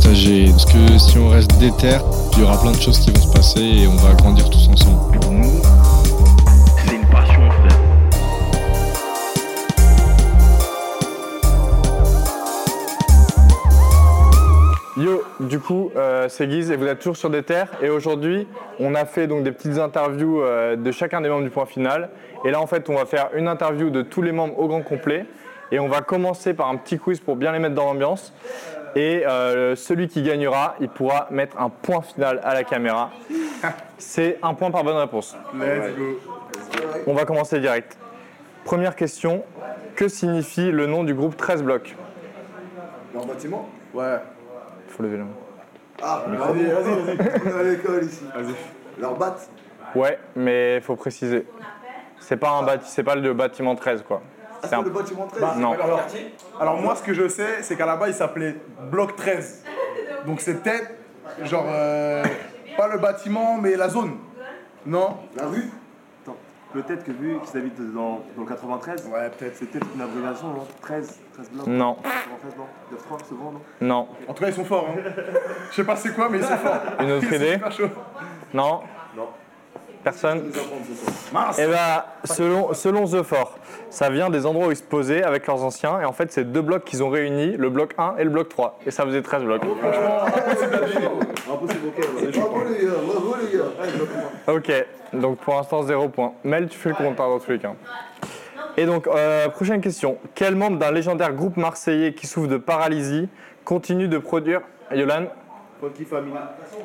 partager. Parce que si on reste déter, il y aura plein de choses qui vont se passer et on va grandir tous ensemble. Pour nous, c'est une passion, frère. Yo, du coup, euh, c'est Guise et vous êtes toujours sur des terres. Et aujourd'hui, on a fait donc des petites interviews euh, de chacun des membres du point final. Et là, en fait, on va faire une interview de tous les membres au grand complet. Et on va commencer par un petit quiz pour bien les mettre dans l'ambiance. Et euh, celui qui gagnera, il pourra mettre un point final à la caméra. C'est un point par bonne réponse. Let's go. On va commencer direct. Première question que signifie le nom du groupe 13 blocs? Leur bâtiment? Ouais. Il faut lever la main. Ah, vas-y, vas-y, vas-y. On est à l'école ici. Vas-y. Leur batte Ouais, mais il faut préciser. C'est pas un bâti- c'est pas le bâtiment 13 quoi. C'est un- le bâtiment 13 Bah, Non. Alors, alors moi, ce que je sais, c'est qu'à la base, il s'appelait Bloc 13. Donc c'est peut-être, genre, euh, pas le bâtiment, mais la zone. Non? La rue? Attends, peut-être que vu qu'ils habitent dans, dans le 93, Ouais, peut-être. c'est peut-être une abréviation, non? 13, 13 blocs. Non, 93, non? 9-3, c'est bon, non? Non, En tout cas, ils sont forts. Hein. Je sais pas c'est quoi, mais ils sont forts. Une autre Ils sont idée? super chauds. non. Non. Personne Eh ben, selon, selon The Fort, ça vient des endroits où ils se posaient avec leurs anciens, et en fait, c'est deux blocs qu'ils ont réunis, le bloc 1 et le bloc 3, et ça faisait 13 blocs. Impossible, ok. donc pour l'instant, zéro point. Mel, tu fais le compteur dans tous les cas. Et donc, euh, prochaine question. Quel membre d'un légendaire groupe marseillais qui souffre de paralysie continue de produire. Yolan Funky Family.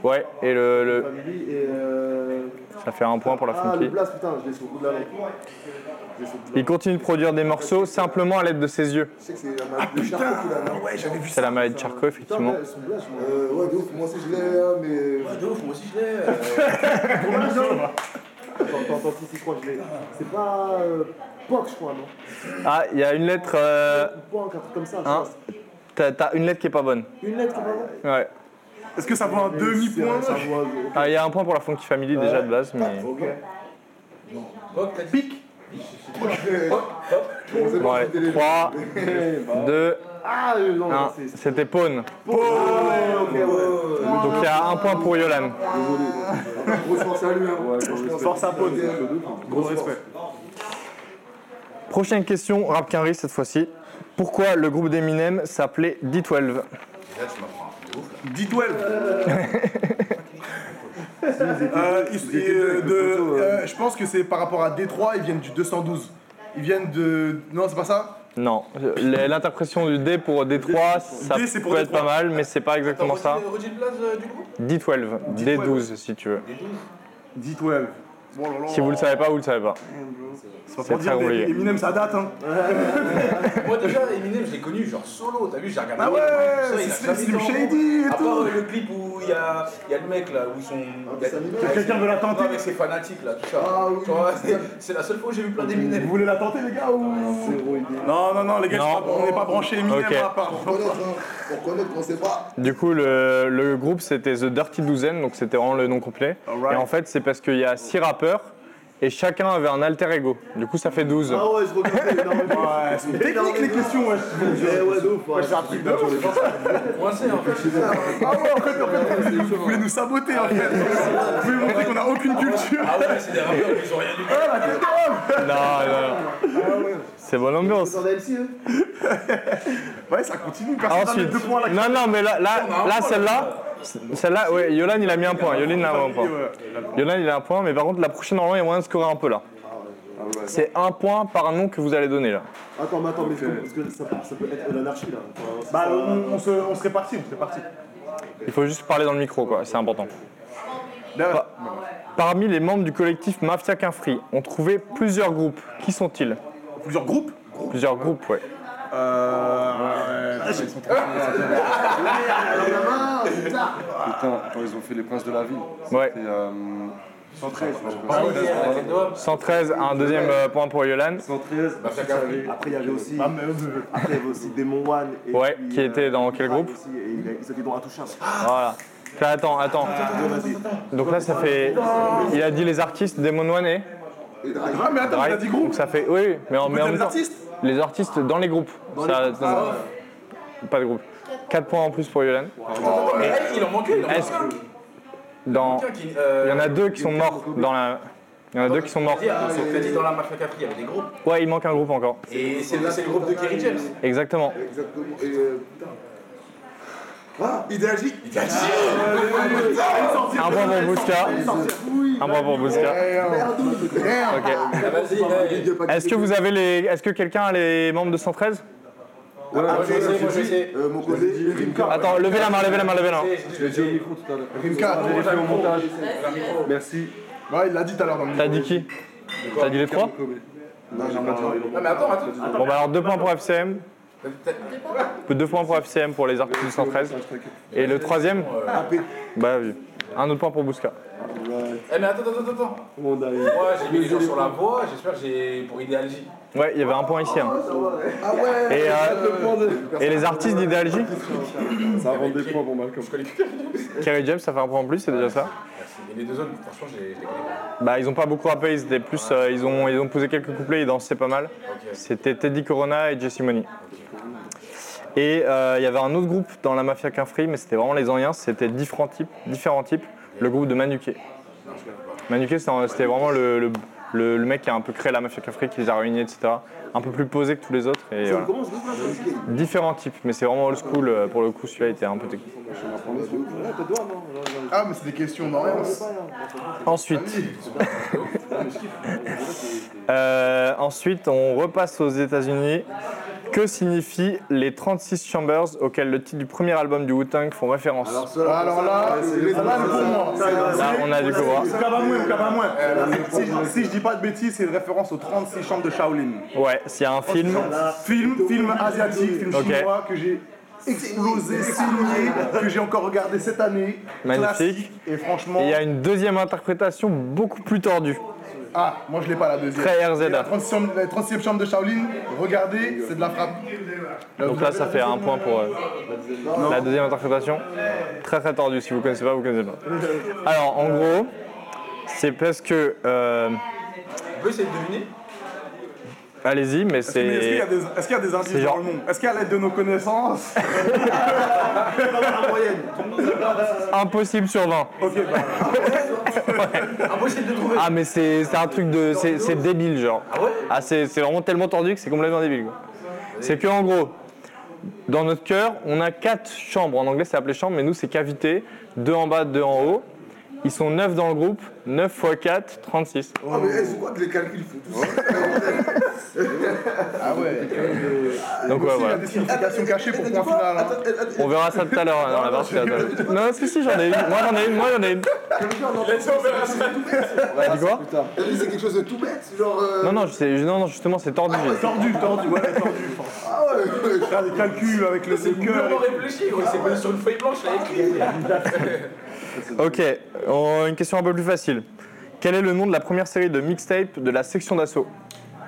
Ouais, et le, le- Family et. Euh... ça fait un point pour la Ah, funky. le blast, putain, je l'ai sur le bout de la langue. Je l'ai sur le bout de la Il continue de produire des morceaux simplement à l'aide de ses yeux. Je sais que c'est la maladie de Charcot qu'il a. non Ouais, j'avais vu ça. C'est la maladie de Charcot, effectivement. blast. Euh, ouais, de ouf, moi aussi je l'ai, hein, mais. de ouf, moi aussi je l'ai. Attends, attends, attends, si, si, je crois que je l'ai. C'est pas. Euh, Poc, je crois, non? Ah, il y a une lettre. euh, Poc, un truc comme ça. Hein? T'as une lettre qui est pas bonne. Une lettre, pas Ouais. Est-ce que ça vaut un demi-point Ah, il y a un point pour la Funky Family déjà de base, mais. Ok. Pique Bon, allez, 3, 2, Ah, euh, non, 1. non, C'était Pawn. Ouais. Donc il y a un point pour Yolan. Grosse force à lui, hein. Force à Paul. Gros respect. Prochaine question, rap quinri cette fois-ci. Pourquoi le groupe d'Eminem s'appelait D12 D12. Euh, ils- euh, de- euh, je pense que c'est par rapport à Détroit, ils viennent du 212. Ils viennent de. Non, c'est pas ça? Non, l'interprétation du D pour D3, ça D, c'est pour peut être D3. pas mal, mais c'est pas exactement ça. Redis le blaze du groupe D12, D12 si tu veux. D12. Bon, là, là. Si vous le savez pas, vous le savez pas. C'est pas pour dire, mais. Eminem, ça date, hein. Moi déjà, Eminem, je l'ai connu genre solo, t'as vu, j'ai regardé. Ah ouais, c'est Slim Shady et À part tout. euh, le clip où il y a, il y a le mec là, où ils sont. il y a- avec- Quelqu'un veut la tenter avec ses fanatiques là, tout ça. Ah oui, c'est- la seule fois où j'ai vu plein Vous d'Eminem. voulez la tenter, les gars ou... Non, non, non, les gars, Non. on n'est pas branchés Eminem Ok. à part. Pour connaître, hein. Pour connaître, on sait pas. Du coup, le, le groupe c'était The Dirty Dozen, donc c'était vraiment le nom complet. Alright. Et en fait, c'est parce qu'il y a 6 rappeurs et chacun avait un alter ego. Du coup, ça fait 12. Ah ouais, je. Ouais, elles sont techniques les questions, ouais. Ouais, ouais, de ouf. ouais. C'est un truc de ouf. Coincé en fait. Ah ouais, en fait, en fait, vous voulez nous saboter en fait. Vous voulez montrer qu'on n'a aucune culture. Ah ouais, c'est des rappeurs, ils ont rien du tout. Non, non, non. C'est bonne ambiance. La eux Ouais, ça continue. Personne n'a deux points là. non, non, mais là celle-là, celle-là, ouais, Yolan il a mis un point. Yolan il a un point. Yolan il a un point, mais par contre, la prochaine, normalement, il y a moyen de scorer un peu là. C'est un point par nom que vous allez donner là. Attends, mais attends, mais parce que ça, peut- ça peut être l'anarchie là. Enfin, Bah, ça. on, on se, on se répartit, on se répartit. Il faut juste parler dans le micro, quoi, c'est important. Là, Parmi les membres du collectif Mafia Qu'un Free, on trouvait plusieurs groupes. Qui sont-ils? Plusieurs groupes? Plusieurs groupes, ouais. Euh, Putain, quand ils ont fait les princes de la ville. Ouais. Et euh, 113, je Ah. 113, un deuxième euh, point pour Yolan. 113, Bah, après il y avait aussi, après il y avait aussi Demon One. Et Ouais, puis, qui était dans quel groupe aussi, Et il ils étaient dans Intouchables. Voilà. Là, attends, attends. Donc là, ça fait. Il a dit les artistes Demon One et Ah, mais attends, il a dit groupe. Donc ça fait. Oui, mais en, mais en même temps. artistes Les artistes dans les groupes. Ça- Pas de groupe. 4 points en plus pour Yolan. Mais hey, il en manquait, il en manquait. Dans. Quelqu'un qui, euh, Il y en a deux qui sont morts dans la. Il y en a deux qui sont morts. Euh, t'as dit dans la Mafia Capri, il y avait des groupes. Ouais, il manque un groupe encore. Et c'est le, c'est le groupe de Kerry James. Exactement. Exactement. Ah, t'a dit. Un point pour Bouska. Un point pour Bouska. Ok. Ah, hey. Est-ce que vous avez les. Est-ce que quelqu'un a les membres de 113 Moi je vais essayer, moi je. Euh, mon côté, Rimka. Attends, levez la main, levez la main, levez la main. Je l'ai dit au micro. Rimka. J'ai fait au montage. Merci. Ouais, il l'a dit tout à l'heure dans le T'as dit qui? T'as dit les trois? Non, j'ai pas dit. Non mais attends, attends. Bon bah alors deux points pour FCM, deux points pour FCM pour les artistes du 113. Et le troisième Bah oui. Un autre point pour Bouska. Eh mais attends, attends, attends. Moi j'ai mis les gens sur la voie, j'espère que j'ai pour idéalgie. Ouais, il y avait un point ici. hein. Ah ouais. Et, euh, et les artistes d'Idéalgie Ça rend des points pour Malcolm. Kerry James. Ça fait un point en plus, c'est déjà ça. Et les deux autres, franchement, je les je les connais pas. Bah ils ont pas beaucoup rappé, ils étaient plus, euh, ils ont, ils ont posé quelques couplets, ils dansaient pas mal. C'était Teddy Corona et Jesse Money. Et euh, il y avait un autre groupe dans la Mafia qu'un free, mais c'était vraiment les anciens, c'était différents types, différents types, le groupe de Manuké. Manuké, c'était vraiment le, le, le- le mec qui a un peu créé la Mafia qu'un free, qui les a réunis, etc. Un peu plus posé que tous les autres. Et voilà. Différents types, mais c'est vraiment old school. euh, Pour le coup, celui-là était un peu technique. Ah, mais c'est des questions d'ambiance. Ensuite, Euh, ensuite, on repasse aux États-Unis. Que signifient les 36 Chambers auxquels le titre du premier album du Wu-Tang font référence Alors là, c'est les là, pour moi. Là, on a du Kabamoué. Si, si je dis pas de bêtises, c'est une référence aux 36 chambres de Shaolin. Ouais, s'il y a un film, Film, film asiatique, film chinois que j'ai explosé, signé, que j'ai encore regardé cette année. Magnifique. Classique. Et franchement, et il y a une deuxième interprétation beaucoup plus tordue. Ah, moi je l'ai pas la deuxième. Très RZ. Et La 36e, la 36e chambre de Shaolin, regardez, c'est de la frappe. Donc là, ça fait un point pour euh, la deuxième interprétation. Très très tordue. Si vous connaissez pas, vous connaissez pas. Alors, en gros, c'est parce que. euh, On peut essayer de deviner Allez-y, mais Est-ce qu'il y, c'est. a des- est-ce qu'il y a des indices genre- dans le monde? Est-ce qu'à l'aide de nos connaissances? Impossible sur 20. Ok, bah, Impossible de trouver. Ah mais c'est c'est un truc de... C'est c'est débile genre. Ah ouais? Ah c'est c'est vraiment tellement tordu que c'est complètement débile quoi. C'est que en gros, dans notre cœur, on a quatre chambres. En anglais c'est appelé chambre, mais nous c'est cavité. Deux en bas, deux en haut. Ils sont 9 dans le groupe. 9 x 4, 36. Ah, mais eh, c'est quoi que les calculs font tout ça ah ouais. Donc ouais, Il y a voilà. des significations cachées pour point final. hein. On verra ça tout à l'heure dans la partie. Non, si, si, j'en ai une. Moi j'en ai une, moi j'en ai une. T'as dit quoi? T'as dit c'est quelque chose de tout bête, genre. euh, Non, non, non, justement c'est tordu. Tordu, tordu, ouais, tordu. Ah ouais, Faire des calculs avec le C'est cœur. complètement réfléchi, s'est posé sur une feuille blanche, a écrit. Ok, on- une question un peu plus facile. Quel est le nom de la première série de mixtape de la section d'assaut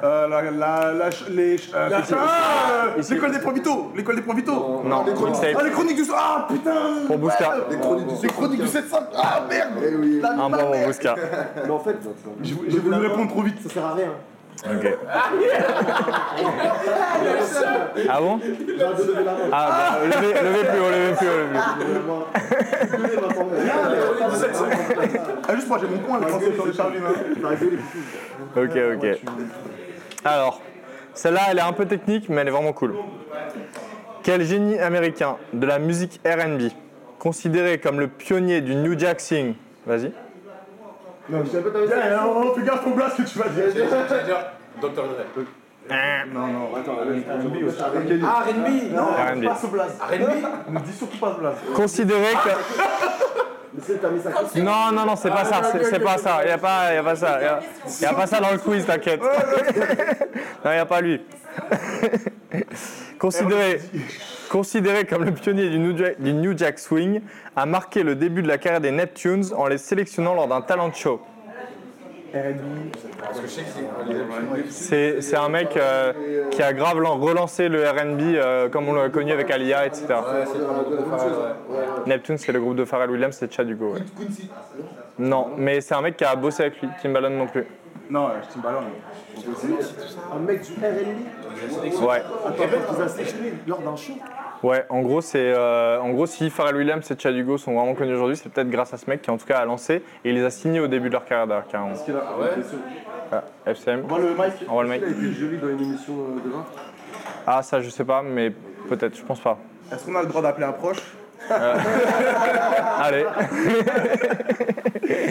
Euh, la, la, la, ch- les, ch- euh, putain, euh, l'école des Provitos, l'école des Provitos. Non, mixtape. Ah, les chroniques du Ah, putain Pour Bouska. Les chroniques du Les chroniques du 700 Ah, merde Eh oui. La- Un la point pour merde. Bouska. Mais en fait, j'ai voulu répondre trop vite. ça sert à rien. Ok. Ah bon lever la main. Ah bah, levez, levez plus haut, levez plus haut, levez plus haut. Ah, juste moi, j'ai mon point, sur les hein. Ok, ok. Alors, celle-là, elle est un peu technique, mais elle est vraiment cool. Quel génie américain de la musique RB, considéré comme le pionnier du New Jack Swing, vas-y, Non, je savais pas t'avais Eh, oh, fais gaffe au blast que tu vas dire. J'allais dire Dr. Dre. Attends, R&B aussi. Ah, R&B Non, RB, Passe au blast. R&B Ne dis surtout pas ce blast. considéré que... Non, non, non, c'est pas ça, c'est pas ça, il y a pas, y a pas ça, y a, y a pas ça dans le quiz, t'inquiète. Non, y a pas lui. considéré, considéré comme le pionnier du New, Jack, du New Jack Swing, a marqué le début de la carrière des Neptunes en les sélectionnant lors d'un talent show. C'est. C'est c'est un mec euh, qui a grave lan- relancé le RB euh, comme on l'a connu avec Alia, etc. Ouais, c'est pas le groupe de Pharrell, ouais. Neptune, c'est le groupe de Pharrell Williams et Chad Hugo. ouais. Non, mais c'est un mec qui a bossé avec lui, Timbaland non plus. Non, je Timbaland. Un mec du RB Ouais, Attends, qu'ils a sélectionné lors d'un show ouais. En gros, c'est euh, en gros si Pharrell Williams et Chad Hugo sont vraiment connus aujourd'hui, c'est peut-être grâce à ce mec qui en tout cas a lancé et il les a signés au début de leur carrière d'ailleurs carrément. Parce qu'il a ouais une question. Ah, FCM. On voit le mic On voit le mic. Il a été joli dans une émission euh, de vin. Ah ça je sais pas, mais peut-être, je pense pas. Est-ce qu'on a le droit d'appeler un proche? Allez.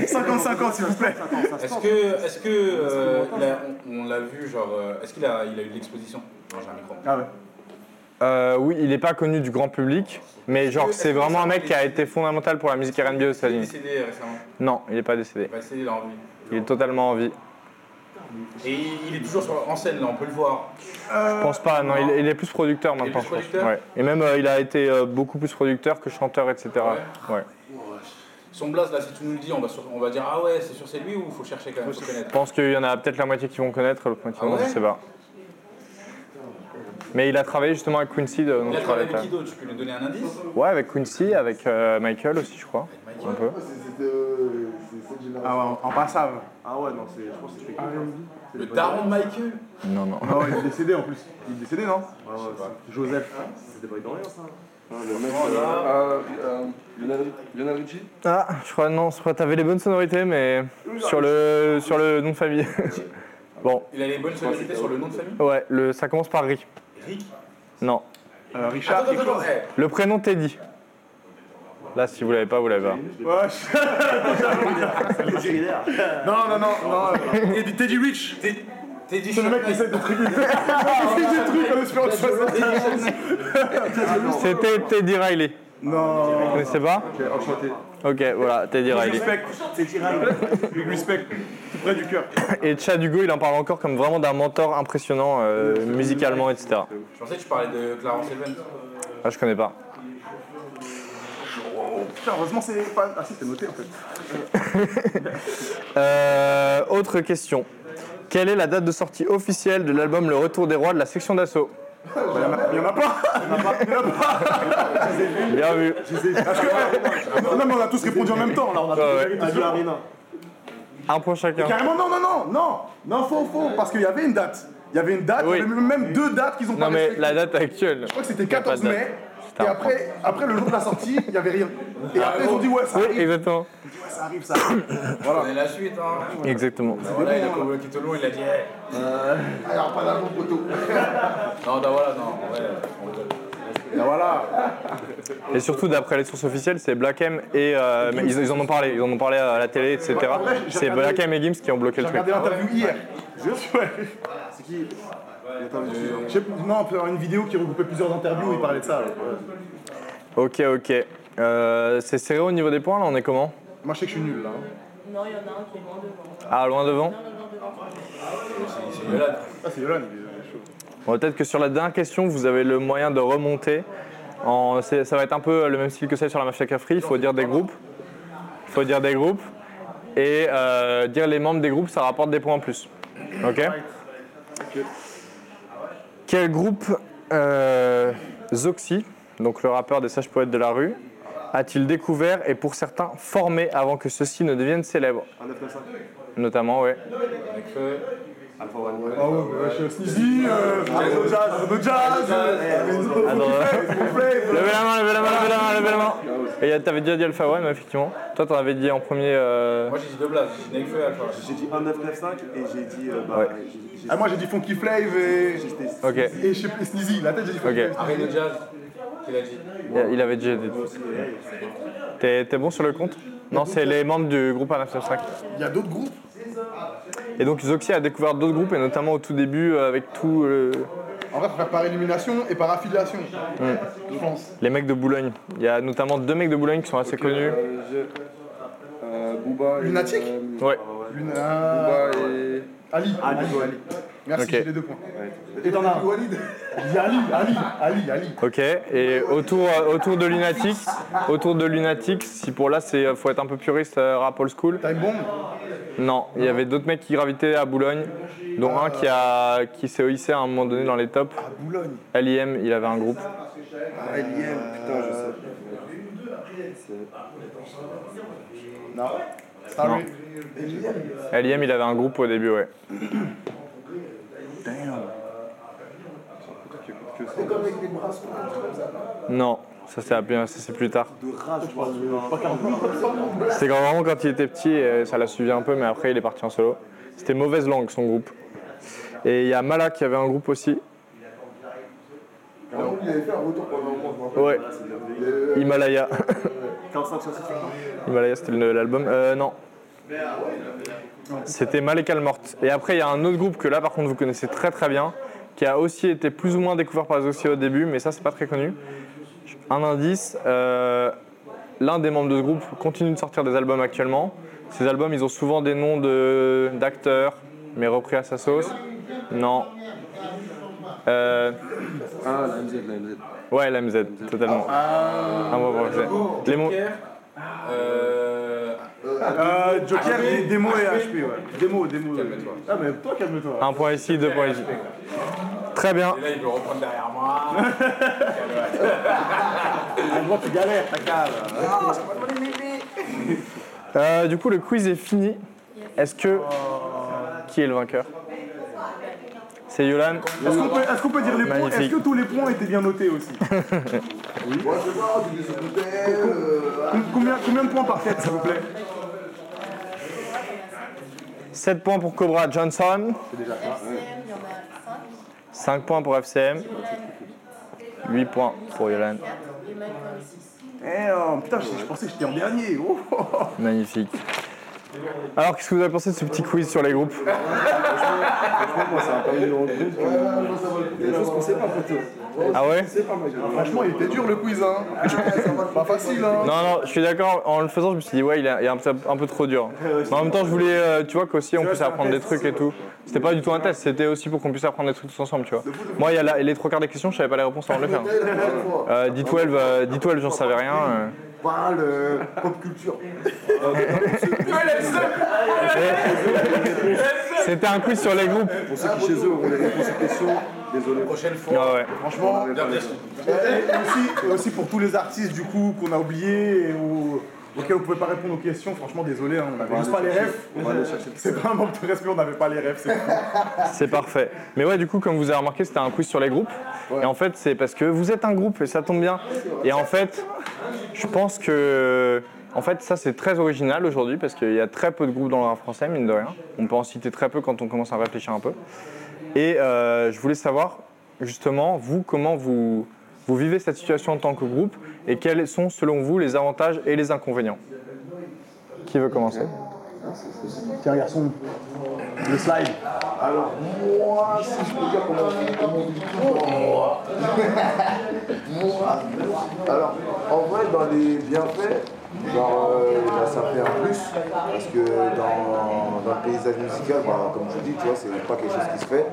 50-50 s'il vous plaît. Est-ce que. Est-ce que. euh, il a- on on l'a vu, genre. euh, Est-ce qu'il a, il a eu de l'exposition? Non, j'ai un micro. Ah ouais. Euh, oui, il n'est pas connu du grand public, mais genre c'est vraiment un mec qui a été fondamental pour la musique R&B aux Il est États-Unis. décédé récemment. Non, il n'est pas décédé. Il est décédé, il a envie. Il est totalement en vie. Et il, est toujours sur- en scène, là, on peut le voir. Je pense pas, non, il, il est plus producteur maintenant, plus je pense. producteur Ouais. Et même euh, il a été euh, beaucoup plus producteur que chanteur, etc. Ouais. Son blaze, là, si tu nous le dis, on va, sur- on va dire Ah ouais, c'est sûr, c'est lui ou faut chercher quand même, faut Je connaître? pense qu'il y en a peut-être la moitié qui vont connaître, l'autre moitié Ah non, ouais? je sais pas. Mais il a travaillé justement avec Quincy. de- Il a je travaillé avec qui d'autre? Tu peux lui donner un indice? Ouais, avec Quincy, avec euh, Michael aussi, je crois. Un peu. Euh, c'est cette génération. Ah ouais, en passave. Ah ouais, non, c'est- je pense que c'était quelqu'un. Le daron de Michael Non, non. Ah ouais, il est décédé en plus. Il est décédé, non? Ah ouais, Joseph. C'était pas italien ça Ah, le mec. Là. euh, euh, Lionel Richie? Ah, je crois non, je crois que t'avais les bonnes sonorités, mais sur le sur le nom de famille. bon, Il a les bonnes sonorités sur le nom de famille? Ouais, le, ça commence par Rick. Rick? Non, Euh, Richard, Attends, quelque attends, chose. attends, eh, le prénom Teddy. Là, si vous l'avez pas, vous l'avez pas. Non, non, non, non. euh, Teddy- Teddy Rich. T'es- T'es dit C'est le mec qui essaie de trucs. Il fait des trucs en espérant que je fasse C'était Teddy Riley. Non. Vous connaissez pas Enchanté. Ok, voilà, Teddy Riley. Respect. Big respect. Tout près du cœur. Et Chad Hugo, il en parle encore comme vraiment d'un mentor impressionnant euh, musicalement, etc. Je pensais que tu parlais de Clarence Evans. Ah, je connais pas. Putain, heureusement, c'est pas. Ah si, c'est noté en fait. Euh, autre question. Quelle est la date de sortie officielle de l'album Le Retour des Rois de la section d'assaut Il y en a pas. Bien vu. Non, mais on a tous répondu en même temps. Là, on a tous Ouais, répondu. Un point chacun. Carrément, non, non, non, non. Non, faux, faux. Parce qu'il y avait une date. Il y avait une date, Oui. il y avait même deux dates qu'ils ont pas Non mais la date actuelle. Je crois que c'était Y a pas 14 de date. mai. Et après, après, le jour de la sortie, il n'y avait rien. Et après, ils ont dit, ouais, ça Oui, arrive. exactement. Ouais, ça arrive, ça arrive. Voilà. On est la suite, hein. Exactement. Voilà, il a convoqué tout le long, il a dit eh. Ah, il n'y aura pas d'album poteau. Non, non, voilà, non, ouais, on rigole. Et voilà. Et surtout, d'après les sources officielles, c'est Black M et. euh, mais ils, ils en ont parlé, ils en ont parlé à la télé, etc. C'est Black M et Gims qui ont bloqué le J'ai truc. regardé l'interview hier. Jure Ouais. C'est qui? Je sais- Non, faire une vidéo qui regroupait plusieurs interviews, il parlait de ça. Ok, ok. Euh, c'est serré au niveau des points, là, on est comment? Moi, je sais que je suis nul là. hein. Non, il y en a un qui est loin devant. Ah, loin devant? C'est c'est Yolan. Ah, c'est Yolan, il est chaud. Bon, Peut-être que sur la dernière question, vous avez le moyen de remonter. En, c'est- ça va être un peu le même style que celle sur la Mafia Cafri. Il faut dire des groupes. Il faut dire des groupes. Et euh, dire les membres des groupes, ça rapporte des points en plus. Ok Quel groupe euh, Zoxy, donc le rappeur des sages poètes de la rue, a-t-il découvert et pour certains formé avant que ceux-ci ne deviennent célèbres? Un 995. Notamment, ouais. Avec feu. Alpha One. Ah ouais, je suis au Sneezy, euh, Arnaud Jazz, Arnaud Jazz, Levez la main, levez la main, levez la main, levez la main. Et t'avais déjà dit Alpha One, effectivement. Toi, t'en avais dit en premier. euh, Moi j'ai dit deux blagues, j'ai dit Nekfeu Alpha. J'ai dit 1995 et j'ai dit. euh, bah, Ouais. Ah, moi j'ai dit Funky Flav et. Ok, Et je sais plus, Sneezy, la tête j'ai dit Funky Ok. Flav. Arrête de jazz. Qu'il a dit. il il avait déjà dit. T'es t'es bon sur le compte? Non, c'est les membres du groupe 995. Il y a d'autres groupes? Et donc Zoxy a découvert d'autres groupes, et notamment au tout début euh, avec tout le- En vrai, faut faire par élimination et par affiliation. Je pense. les mecs de Boulogne. Il y a notamment deux mecs de Boulogne qui sont assez connus. Booba. Lunatic Ouais. Luna. et. Ali. Ali. Ali. Merci, Ok. j'ai les deux points. Et t'en as un. Walid. Ali, Ali, Ali, Ali. Ok, et autour, autour de Lunatic, autour de Lunatic, si pour là, c'est faut être un peu puriste, euh, rap old school. Time Bomb Non, il y avait d'autres mecs qui gravitaient à Boulogne, dont un qui, a, qui s'est hissé à un moment donné dans les tops. à Boulogne. LIM, il avait un groupe. Ah, LIM, putain, je sais. Non. LIM, il avait un groupe au début, ouais. C'est comme avec des bracelets, un truc comme ça. Non, ça c'est bien- ça, c'est plus tard. C'était quand- vraiment quand il était petit, et ça l'a suivi un peu, mais après il est parti en solo. C'était Mauvaise Langue, son groupe. Et il y a Mala qui avait un groupe aussi. Il avait fait un retour pendant un. Ouais. Himalaya. 45 sur 6. Himalaya, c'était l'album. Euh, non. C'était Malek Morte. Et après, il y a un autre groupe que là, par contre, vous connaissez très très bien, qui a aussi été plus ou moins découvert par les Oxy au début, mais ça, c'est pas très connu. Un indice euh, l'un des membres de ce groupe continue de sortir des albums actuellement. Ces albums, ils ont souvent des noms de- d'acteurs, mais repris à sa sauce. Non. Euh, Ah, la MZ, la MZ. ouais, la MZ, totalement. Un mot pour MZ. Les mots. Euh, Euh, Joker, des- démo et HP, ouais. Démo, démo. Ah, mais toi, calme-toi. Un point ici, deux points ici. Très bien. et là, il peut reprendre derrière moi. Droite, tu galères, ta cave. Euh, du coup, le quiz est fini. Est-ce que. Qui est le vainqueur? C'est Yolan. Est-ce qu'on peut, dire les points? Est-ce que tous les points étaient bien notés aussi? Moi, je sais pas, euh, Com- combien, combien de points par tête, s'il vous plaît? 7 points pour Cobra Johnson. FCM, il y en a 5. 5 points pour FCM. 8 points pour Yolan. 4 et Mike 6. Eh, oh, putain, je, je pensais que j'étais en dernier. Oh, oh, oh. Magnifique. Alors, qu'est-ce que vous avez pensé de ce petit quiz sur les groupes? Franchement, moi, ça a permis de me rendre compte des choses qu'on sait pas, photo. Ah ouais? Franchement, il était dur le quiz, hein. Pas facile, hein. Non, non, je suis d'accord. En le faisant, je me suis dit, ouais, il est un, peu- un peu trop dur. Mais en même temps, je voulais, euh, tu vois, qu'aussi on puisse apprendre des trucs et tout. C'était pas du tout un test, c'était aussi pour qu'on puisse apprendre des trucs tous ensemble, tu vois. Moi, il y a la- les trois quarts des questions, je savais pas les réponses avant de les faire. Euh, D12, euh, D12, j'en savais rien. Parle euh, pop culture. C'était un quiz sur les groupes. Pour ceux qui, chez eux, auront les réponses aux questions, désolé. Prochaine fois. Ah ouais. Franchement, Bien, bien sûr. et, aussi, et aussi pour tous les artistes, du coup, qu'on a oubliés et au- auxquels on pouvait pas répondre aux questions, franchement, désolé, hein, on avait juste pas les rêves. On va aller chercher le C'est pas un manque de respect, on n'avait pas les rêves. C'est parfait. Mais ouais, du coup, comme vous avez remarqué, c'était un quiz sur les groupes. Et en fait, c'est parce que vous êtes un groupe et ça tombe bien. Et en fait, je pense que. En fait, ça c'est très original aujourd'hui parce qu'il y a très peu de groupes dans le rap français, mine de rien. On peut en citer très peu quand on commence à réfléchir un peu. Et euh, je voulais savoir, justement, vous, comment vous, vous vivez cette situation en tant que groupe et quels sont, selon vous, les avantages et les inconvénients? Qui veut commencer? Tiens, garçon, le slide. Alors, moi, si je peux dire comment on tout, moi. moi. Alors, en vrai, dans les bienfaits, genre, euh, bah, ça fait un plus. Parce que dans, dans le paysage musical, bah, comme je vous dis, tu vois, c'est pas quelque chose qui se fait.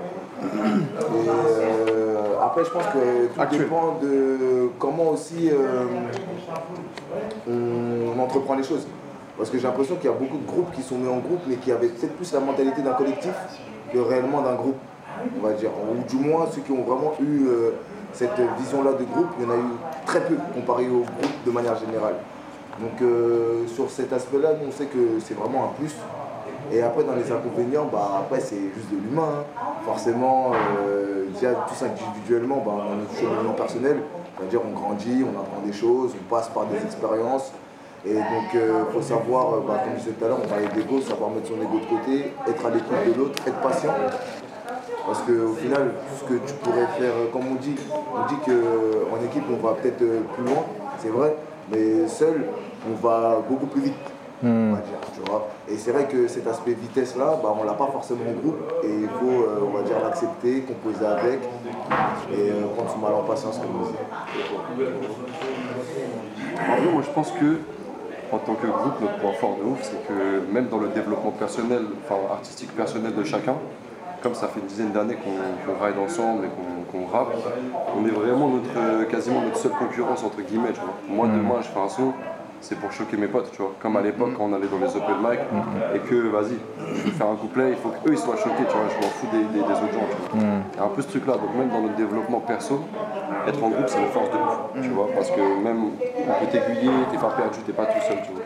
Et euh, après, je pense que tout Actuel. dépend de comment aussi euh, on entreprend les choses. Parce que j'ai l'impression qu'il y a beaucoup de groupes qui sont nés en groupe, mais qui avaient peut-être plus la mentalité d'un collectif que réellement d'un groupe, on va dire. Ou du moins, ceux qui ont vraiment eu euh, cette vision-là de groupe, il y en a eu très peu comparé au groupe de manière générale. Donc euh, sur cet aspect-là, nous on sait que c'est vraiment un plus. Et après dans les inconvénients, bah, après c'est juste de l'humain. hein. Forcément, euh, déjà tous individuellement, bah, on a notre cheminement personnel. C'est-à-dire on grandit, on apprend des choses, on passe par des expériences. Et donc il faut savoir, euh, bah, comme je disais tout à l'heure, on parlait d'ego, savoir mettre son ego de côté, être à l'écoute de l'autre, être patient. Parce qu'au final, ce que tu pourrais faire, euh, comme on dit, on dit qu'en équipe on va peut-être euh, plus loin, c'est vrai, mais seul on va beaucoup plus vite. On va dire, tu vois. Et c'est vrai que cet aspect vitesse là, bah, on l'a pas forcément en groupe et il faut, euh, on va dire, l'accepter, composer avec et euh, prendre son mal en patience comme on dit. En vrai, moi, je pense que, en tant que groupe, notre point fort de ouf, c'est que même dans le développement personnel, enfin artistique personnel de chacun, comme ça fait une dizaine d'années qu'on ride ensemble et qu'on rappe, on est vraiment notre, euh, quasiment notre seule concurrence entre guillemets. Tu vois. Moi, demain, je fais un son, c'est pour choquer mes potes, tu vois. Comme à l'époque, quand on allait dans les open mic et que, vas-y, je veux faire un couplet, il faut qu'eux ils soient choqués, tu vois. Je m'en fous des, des- des autres gens, tu vois. Il y a un peu ce truc-là. Donc, même dans notre développement perso, être en groupe, c'est une force de ouf, tu vois. Parce que même on peut t'aiguiller, t'es pas perdu, t'es pas tout seul, tu vois.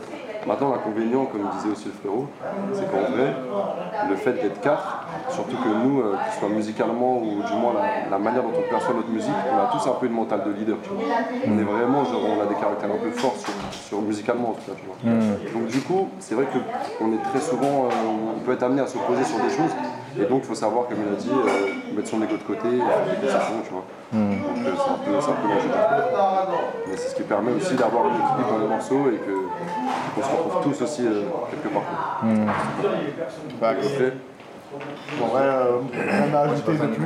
Maintenant, l'inconvénient, comme disait aussi le frérot, c'est qu'en vrai, le fait d'être quatre, surtout que nous, euh, que ce soit musicalement ou du moins la, la manière dont on perçoit notre musique, on a tous un peu une mentale de leader. Tu vois. On est vraiment, genre, on a des caractères un peu forts sur, sur musicalement en tout cas. Tu vois. Donc du coup, c'est vrai qu'on est très souvent, euh, on peut être amené à s'opposer sur des choses. Et donc, il faut savoir, comme il a dit, euh, mettre son ego de côté, et faire des concessions, tu vois. Donc, euh, c'est un peu, c'est un peu. Mais c'est ce qui permet aussi d'avoir une équilibre dans les morceaux et que- qu'on se retrouve tous aussi euh, quelque part. quoi. Bah, Ok. En vrai, euh, rien à ajouter de plus.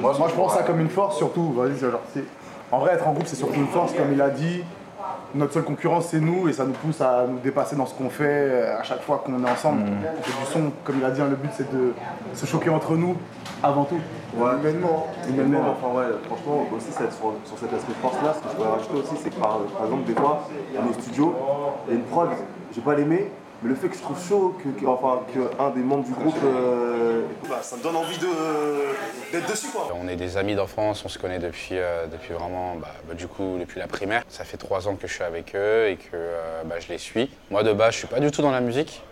Moi, je prends ça comme une force surtout. Vas-y, genre, c'est- En vrai, être en groupe, c'est surtout une force, comme il a dit. Notre seule concurrence, c'est nous, et ça nous pousse à nous dépasser dans ce qu'on fait euh, à chaque fois qu'on est ensemble. On fait du son, comme il a dit, hein, le but c'est de se choquer entre nous avant tout. Ouais. Humainement. Humainement, enfin ouais, franchement, aussi sur, sur cet aspect force-là, ce que je pourrais rajouter aussi, c'est que par, par exemple, des fois, on est au studio, il y a une prod, je vais pas l'aimer, mais le fait que je trouve chaud que, que- enfin, qu'un des membres du groupe, euh, bah, ça me donne envie de- d'être dessus quoi. On est des amis d'enfance, on se connaît depuis, euh, depuis vraiment, bah, bah, du coup, depuis la primaire. Ça fait trois ans que je suis avec eux et que euh, bah, je les suis. Moi, de base, je suis pas du tout dans la musique.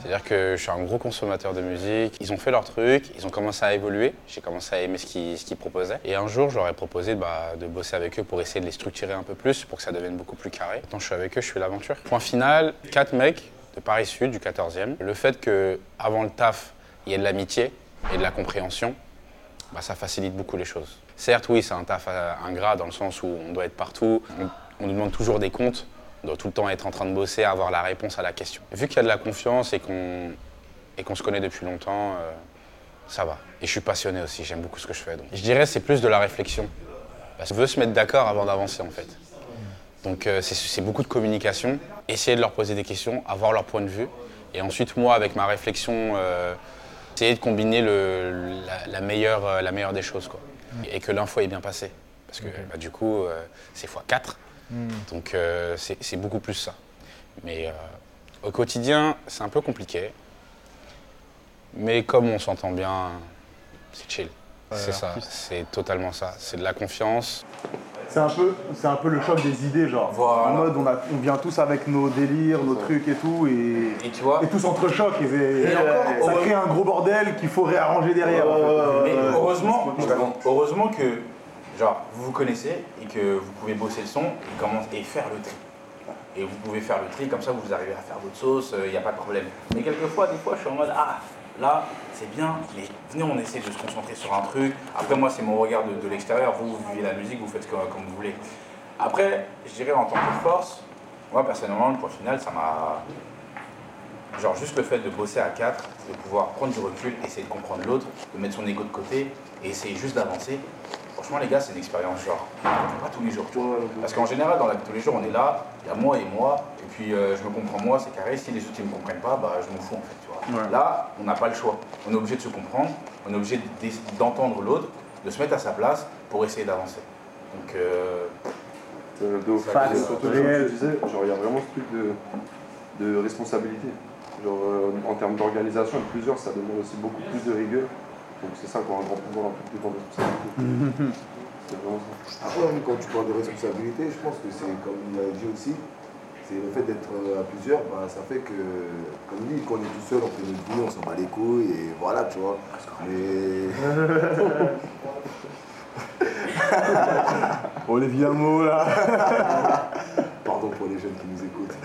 C'est-à-dire que je suis un gros consommateur de musique. Ils ont fait leur truc, ils ont commencé à évoluer. J'ai commencé à aimer ce qu'ils ce qu'ils proposaient. Et un jour, je leur ai proposé bah, de bosser avec eux pour essayer de les structurer un peu plus, pour que ça devienne beaucoup plus carré. Quand je suis avec eux, je fais l'aventure. Point final, quatre mecs de Paris Sud, du 14e. Le fait que avant le taf, il y ait de l'amitié et de la compréhension, bah, ça facilite beaucoup les choses. Certes, oui, c'est un taf euh, ingrat dans le sens où on doit être partout, on, nous demande toujours des comptes, on doit tout le temps être en train de bosser, avoir la réponse à la question. Vu qu'il y a de la confiance et qu'on et qu'on se connaît depuis longtemps, euh, ça va. Et je suis passionné aussi, j'aime beaucoup ce que je fais. Donc. Je dirais c'est plus de la réflexion. Parce qu'on veut se mettre d'accord avant d'avancer en fait. Donc euh, c'est- beaucoup de communication, essayer de leur poser des questions, avoir leur point de vue. Et ensuite, moi, avec ma réflexion, euh, essayer de combiner le- la, la meilleure, euh, la meilleure des choses. Quoi. Et que l'info est bien passée. Parce que bah, du coup, euh, c'est x4. Donc euh, c'est beaucoup plus ça. Mais au quotidien, c'est un peu compliqué. Mais comme on s'entend bien, c'est chill. c'est ça, c'est totalement ça. C'est de la confiance. C'est un, peu, c'est un peu le choc des idées, genre. Voilà. En mode, on, a, on vient tous avec nos délires, nos trucs et tout, et, Et tu vois, et tous entrechoquent. Et, Et encore, ça crée un gros bordel qu'il faut réarranger derrière. en fait. mais heureusement, heureusement que genre, vous vous connaissez et que vous pouvez bosser le son et, et faire le tri. Et vous pouvez faire le tri, comme ça vous arrivez à faire votre sauce, il n'y a pas de problème. Mais quelquevois, des fois, je suis en mode Ah, là, c'est bien, mais venez, on essaie de se concentrer sur un truc. Après, moi, c'est mon regard de, de l'extérieur. Vous, vous vivez la musique, vous faites comme, comme vous voulez. Après, je dirais en tant que force, moi, personnellement, le point final, ça m'a. Genre juste le fait de bosser à quatre, de pouvoir prendre du recul, essayer de comprendre l'autre, de mettre son ego de côté et essayer juste d'avancer. Franchement les gars c'est une expérience genre pas tous les jours. tu vois. Parce qu'en général dans la tous les jours on est là, il y a moi et moi, et puis euh, je me comprends moi, c'est carré, si les autres ils me comprennent pas, bah je m'en fous en fait. Tu vois. Là on n'a pas le choix. On est obligé de se comprendre, on est obligé d'entendre l'autre, de se mettre à sa place pour essayer d'avancer. Donc euh, Euh, de réel. genre, il y a vraiment ce truc de, de responsabilité. Genre, euh, en termes d'organisation, plusieurs, ça demande aussi beaucoup plus de rigueur. Donc, c'est ça, quoi, un grand pouvoir, un peu plus de responsabilité. c'est vraiment ça. Après, quand tu parles de responsabilité, je pense que c'est comme il l'a dit aussi, c'est le fait d'être euh, à plusieurs, bah, ça fait que, comme lui, quand on est tout seul, on fait notre vie, on s'en bat les couilles et voilà, tu vois. Mais. Olivier Mo, là. Pardon pour les jeunes qui nous écoutent.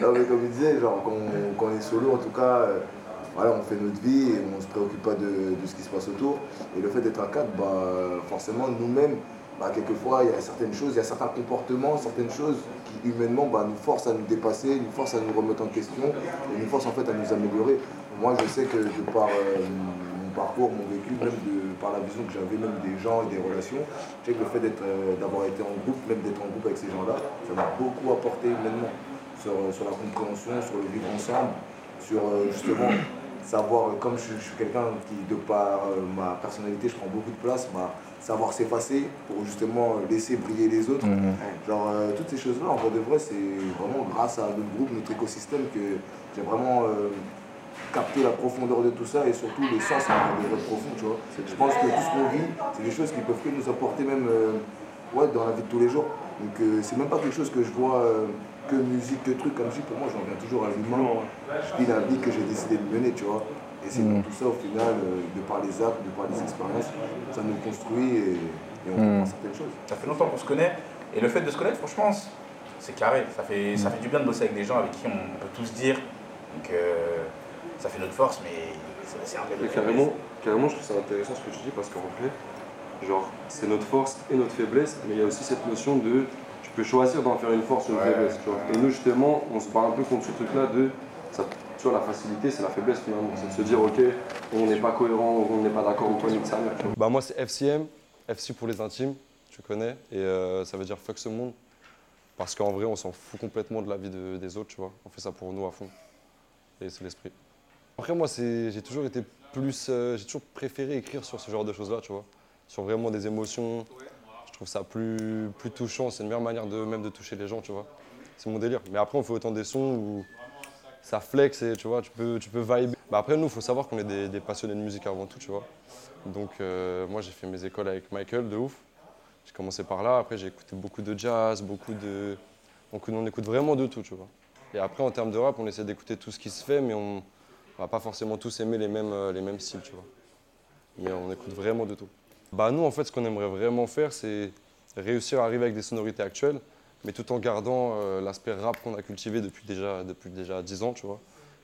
non, mais comme il disait, genre, quand on, quand on est solo, en tout cas, euh, voilà, on fait notre vie et on se préoccupe pas de, de ce qui se passe autour. Et le fait d'être un cadre, bah, forcément, nous-mêmes, bah, quelquefois, il y a certaines choses, il y a certains comportements, certaines choses qui, humainement, bah, nous forcent à nous dépasser, nous forcent à nous remettre en question et nous forcent en fait à nous améliorer. Moi, je sais que de par euh, mon parcours, mon vécu, même de par la vision que j'avais même des gens et des relations, je sais que le fait euh, d'avoir été en groupe, même d'être en groupe avec ces gens-là, ça m'a beaucoup apporté humainement sur, sur la compréhension, sur le vivre ensemble, sur euh, justement savoir, euh, comme je, suis quelqu'un qui, de par euh, ma personnalité, je prends beaucoup de place, bah, savoir s'effacer pour justement laisser briller les autres. Mhm. Genre, euh, toutes ces choses-là, en vrai de vrai, c'est vraiment grâce à notre groupe, notre écosystème, que j'ai vraiment euh, capté la profondeur de tout ça et surtout le sens en de vrai profond, tu vois. Je pense que tout ce qu'on vit, c'est des choses qui peuvent que nous apporter même euh, ouais, dans la vie de tous les jours. Donc, c'est même pas quelque chose que je vois que musique, que truc comme si pour moi, j'en reviens toujours à l'humain. Je vis la vie que j'ai décidé de mener, tu vois. Et c'est dans tout ça, au final, euh, de par les actes, de par les expériences, ça nous construit et, et on comprend certaines choses. Ça fait longtemps qu'on se connaît. Et le fait de se connaître, franchement, c'est- c'est carré. Ça fait, ça fait du bien de bosser avec des gens avec qui on peut tous dire. Donc, euh, ça fait notre force, mais c'est- un peu carrément, carrément, je trouve ça intéressant ce que tu dis parce qu'en fait, genre, c'est notre force et notre faiblesse, mais il y a aussi cette notion de tu peux choisir d'en faire une force ou une Ouais, faiblesse. Tu vois. Et nous, justement, on se bat un peu contre ce truc-là de ça, tu vois, la facilité, c'est la faiblesse finalement. C'est de se dire, ok, on n'est pas cohérent, on n'est pas d'accord, nique sa mère, tu vois. Bah, moi, c'est FCM, FC pour les intimes, tu connais, et euh, ça veut dire fuck ce monde. Parce qu'en vrai, on s'en fout complètement de la vie de- des autres, tu vois. On fait ça pour nous à fond. Et c'est l'esprit. Après, moi, j'ai toujours été plus. euh, j'ai toujours préféré écrire sur ce genre de choses-là, tu vois. Sur vraiment des émotions. Je trouve ça plus, plus touchant. C'est une meilleure manière de même de toucher les gens, tu vois. C'est mon délire. Mais après, on fait autant des sons où ça flex et tu vois, tu peux, tu peux vibrer. Bah après, nous, il faut savoir qu'on est des, passionnés de musique avant tout, tu vois. Donc, euh, moi, j'ai fait mes écoles avec Michael, de ouf. J'ai commencé par là. Après, j'ai écouté beaucoup de jazz, beaucoup de. Donc, on écoute vraiment de tout, tu vois. Et après, en termes de rap, on essaie d'écouter tout ce qui se fait, mais on on va pas forcément tous aimer les mêmes, euh, les mêmes styles, tu vois. Mais on écoute vraiment de tout. Bah nous, en fait, ce qu'on aimerait vraiment faire, c'est réussir à arriver avec des sonorités actuelles, mais tout en gardant euh, l'aspect rap qu'on a cultivé depuis déjà, depuis déjà 10 ans, tu vois.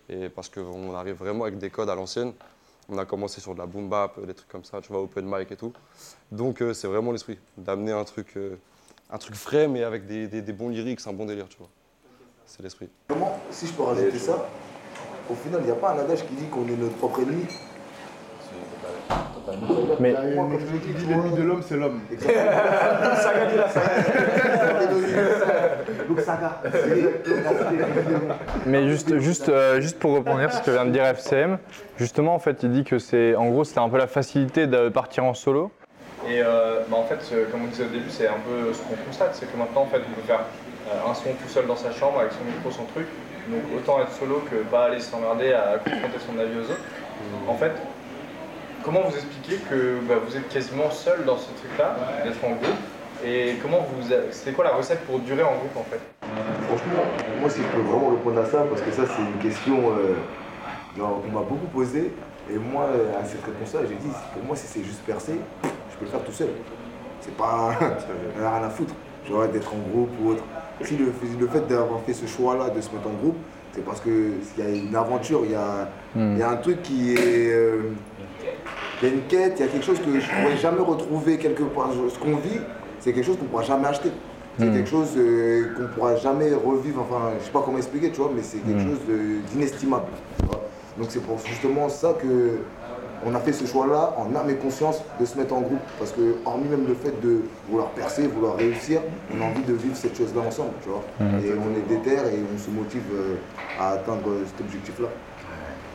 Et parce qu'on arrive vraiment avec des codes à l'ancienne. On a commencé sur de la boom bap, euh, des trucs comme ça, tu vois, open mic et tout. Donc euh, c'est vraiment l'esprit, d'amener un truc, euh, un truc frais, mais avec des, des- des bons lyrics, un bon délire, tu vois. C'est l'esprit. Comment, si je peux rajouter ça, au final, il n'y a pas un adage qui dit qu'on est notre propre ennemi. Mais Il y a une expression qui dit l'ennemi de l'homme, c'est l'homme. Mais juste, juste, euh, juste pour rebondir sur ce que vient de dire FCM, justement en fait il dit que c'est en gros c'était un peu la facilité de partir en solo. Et euh, bah, en fait, euh, comme on disait au début, c'est un peu ce qu'on constate, c'est que maintenant en fait on peut faire un son tout seul dans sa chambre avec son micro, son truc. Donc autant être solo que pas aller s'emmerder à confronter son avis aux autres. En fait, comment vous expliquez que bah, vous êtes quasiment seul dans ce truc-là, d'être en groupe Et comment vous, c'est quoi la recette pour durer en groupe en fait? Franchement, moi si je peux vraiment répondre à ça, parce que ça c'est une question euh, qu'on m'a beaucoup posée, et moi euh, à cette réponse-là, j'ai dit, pour moi si c'est juste percer, je peux le faire tout seul. C'est pas rien à foutre, genre d'être en groupe ou autre. Si le, le fait d'avoir fait ce choix-là, de se mettre en groupe, c'est parce qu'il y a une aventure, il y a, il y a un truc qui est... euh, il y a une quête, il y a quelque chose que je ne pourrais jamais retrouver quelque part. Ce qu'on vit, c'est quelque chose qu'on ne pourra jamais acheter. C'est quelque chose euh, qu'on ne pourra jamais revivre, enfin, je ne sais pas comment expliquer, tu vois, mais c'est quelque chose de- d'inestimable. Donc c'est pour justement ça que on a fait ce choix-là, en âme et conscience, de se mettre en groupe. Parce que, hormis même le fait de vouloir percer, vouloir réussir, on a envie de vivre cette chose-là ensemble, tu vois. Et on est déter et on se motive euh, à atteindre cet objectif-là.